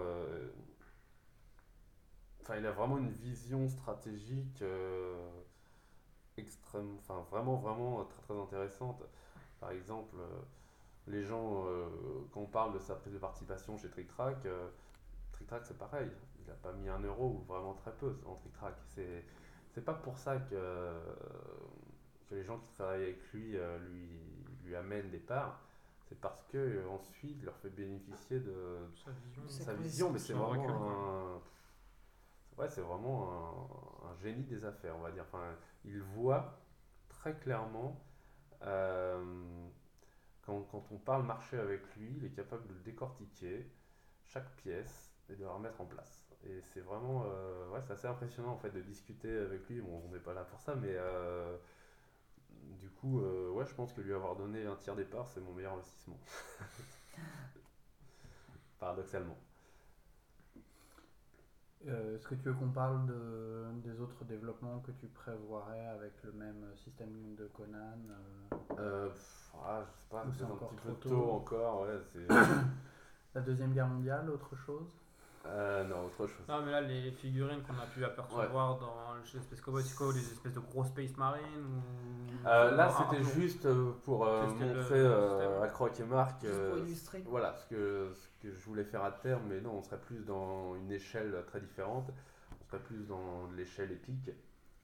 Enfin, il a vraiment une vision stratégique euh, extrême, enfin vraiment, vraiment très très intéressante. Par exemple, euh, les gens, euh, quand on parle de sa prise de participation chez Trick Track, euh, Trick Track, c'est pareil. Il n'a pas mis un euro ou vraiment très peu en Trick Track. C'est, c'est pas pour ça que, que les gens qui travaillent avec lui euh, lui, lui amènent des parts. C'est parce que euh, ensuite il leur fait bénéficier de Sa vision. Sa sa vision, mais c'est vraiment recul, un, c'est vraiment un, génie des affaires, on va dire. Enfin, il voit très clairement euh, quand, quand on parle marché avec lui, il est capable de décortiquer chaque pièce et de la remettre en place. Et c'est vraiment, euh, assez impressionnant en fait de discuter avec lui. Bon, on n'est pas là pour ça, mais euh, du coup, ouais, je pense que lui avoir donné un tiers départ, c'est mon meilleur investissement. *laughs* Paradoxalement. Euh, Est-ce que tu veux qu'on parle de, des autres développements que tu prévoirais avec le même système de Conan euh, Euh, pff, ah, je sais pas, c'est un petit peu tôt tôt? encore, ouais. *coughs* La Deuxième Guerre mondiale, autre chose? Euh, non, autre chose. Non, mais là, les figurines qu'on a pu apercevoir dans chez Space Cowboy, c'est quoi Des espèces de gros Space Marines ou... Euh, là, Ah, c'était non. juste euh, pour euh, le montrer euh, système. à Croc et Marc Juste euh, pour illustrer. voilà, ce que, ce que je voulais faire à terme, mais non, on serait plus dans une échelle très différente. On serait plus dans l'échelle épique,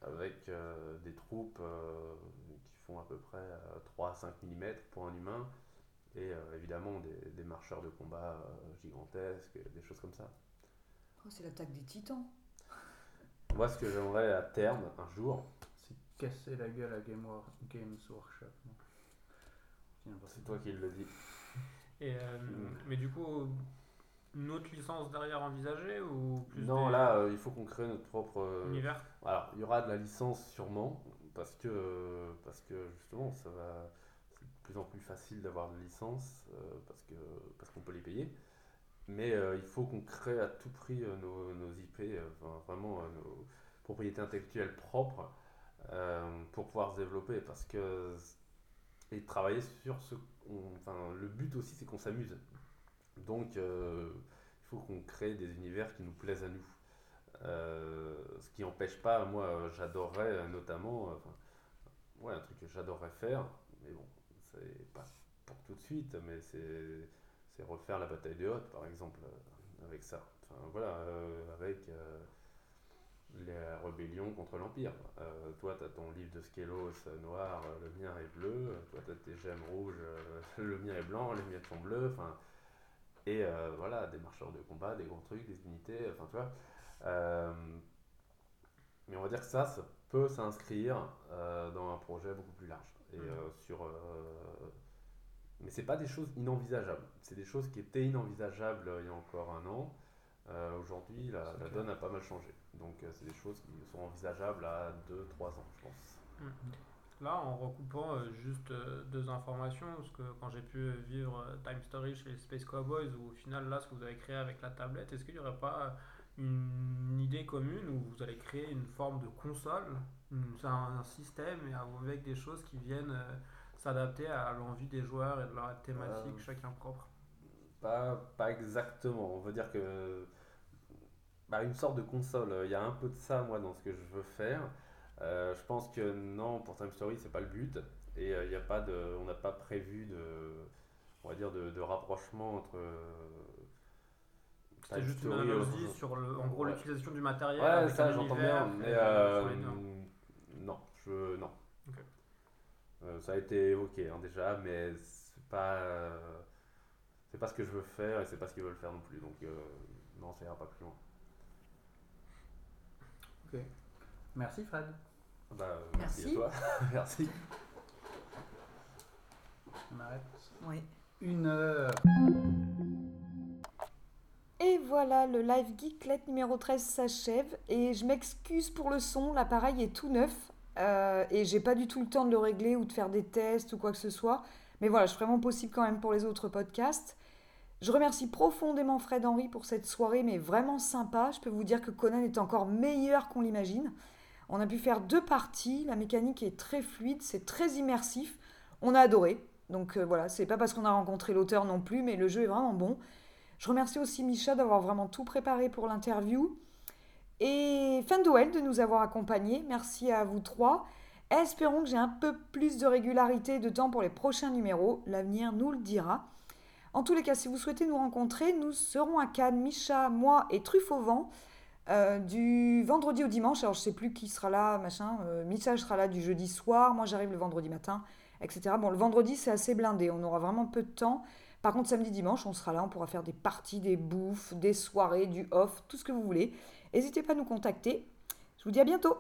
avec euh, des troupes euh, qui font à peu près euh, 3 à 5 mm pour un humain, et euh, évidemment des, des marcheurs de combat euh, gigantesques, des choses comme ça. Oh, c'est l'attaque des titans. Moi, ce que j'aimerais à terme, un jour, C'est casser la gueule à Game War- Games Workshop. non C'est n'importe c'est quoi. toi qui le dis. Et, euh, Mm. Mais du coup, une autre licence derrière envisagée ou plus Non, des là, euh, il faut qu'on crée notre propre. euh, univers? Alors, il y aura de la licence sûrement, parce que, parce que justement, ça va, c'est de plus en plus facile d'avoir des licences, euh, parce que parce qu'on peut les payer. Mais euh, il faut qu'on crée à tout prix euh, nos, nos IP, euh, vraiment nos propriétés intellectuelles propres, pour pouvoir se développer, parce que et travailler sur ce, enfin, le but aussi, c'est qu'on s'amuse. Donc, il faut qu'on crée des univers qui nous plaisent à nous. Ce qui n'empêche pas, moi j'adorerais notamment, ouais, un truc que j'adorerais faire, mais bon, c'est pas pour tout de suite, mais c'est c'est refaire la bataille de Hoth par exemple, euh, avec ça. Enfin voilà, euh, avec euh, les rébellions contre l'Empire. Euh, toi, tu as ton livre de Skelos noir, le mien est bleu, toi, tu as tes gemmes rouges, *laughs* le mien est blanc, les miennes sont bleues, enfin. Et euh, voilà, des marcheurs de combat, des gros trucs, des unités, enfin tu vois. Euh, mais on va dire que ça, ça peut s'inscrire dans un projet beaucoup plus large. Et euh, sur, mais c'est pas des choses inenvisageables. C'est des choses qui étaient inenvisageables euh, il y a encore un an. Euh, Aujourd'hui, la, donne a pas mal changé. Donc, euh, c'est des choses qui sont envisageables à 2-3 ans, je pense. Là, en recoupant euh, juste euh, deux informations, parce que quand j'ai pu vivre euh, Time Story chez Space Cowboys, où au final, là, ce que vous avez créé avec la tablette, est-ce qu'il n'y aurait pas une idée commune où vous allez créer une forme de console, une- un, un système, et avec des choses qui viennent euh, s'adapter à l'envie des joueurs et de leur thématique, Euh, chacun propre Pas, pas exactement. On veut dire que. Bah, une sorte de console. Il y a un peu de ça, moi, dans ce que je veux faire. Euh, je pense que non, pour Time Story, c'est pas le but. Et euh, il y a pas de, on n'a pas prévu de, on va dire, de, de rapprochement entre. C'était juste une chose. sur le, en gros Ouais. l'utilisation du matériel. Ouais, ça j'entends bien, mais non, je non. Ok. Euh, ça a été évoqué hein, déjà, mais c'est pas euh, c'est pas ce que je veux faire et c'est pas ce qu'ils veulent faire non plus. Donc euh, non, ça ira pas plus loin. Merci Fred. Bah, euh, merci. Merci. à toi. *laughs* merci. On arrête. Oui. Une heure. Et voilà, le live Geeklet numéro 13 s'achève. Et je m'excuse pour le son, l'appareil est tout neuf. Euh, et j'ai pas du tout le temps de le régler ou de faire des tests ou quoi que ce soit. Mais voilà, je ferai mon possible quand même pour les autres podcasts. Je remercie profondément Fred Henry pour cette soirée, mais vraiment sympa. Je peux vous dire que Conan est encore meilleur qu'on l'imagine. On a pu faire deux parties, la mécanique est très fluide, c'est très immersif. On a adoré. Donc euh, voilà, c'est pas parce qu'on a rencontré l'auteur non plus, mais le jeu est vraiment bon. Je remercie aussi Micha d'avoir vraiment tout préparé pour l'interview. Et Fendowell de nous avoir accompagnés. Merci à vous trois. Espérons que j'ai un peu plus de régularité et de temps pour les prochains numéros. L'avenir nous le dira. En tous les cas, si vous souhaitez nous rencontrer, nous serons à Cannes, Micha, moi et Truffe au vent, euh, du vendredi au dimanche. Alors, je sais plus qui sera là, machin. Euh, Micha sera là du jeudi soir, moi j'arrive le vendredi matin, etc. Bon, le vendredi, c'est assez blindé, on aura vraiment peu de temps. Par contre, samedi, dimanche, on sera là, on pourra faire des parties, des bouffes, des soirées, du off, tout ce que vous voulez. N'hésitez pas à nous contacter. Je vous dis à bientôt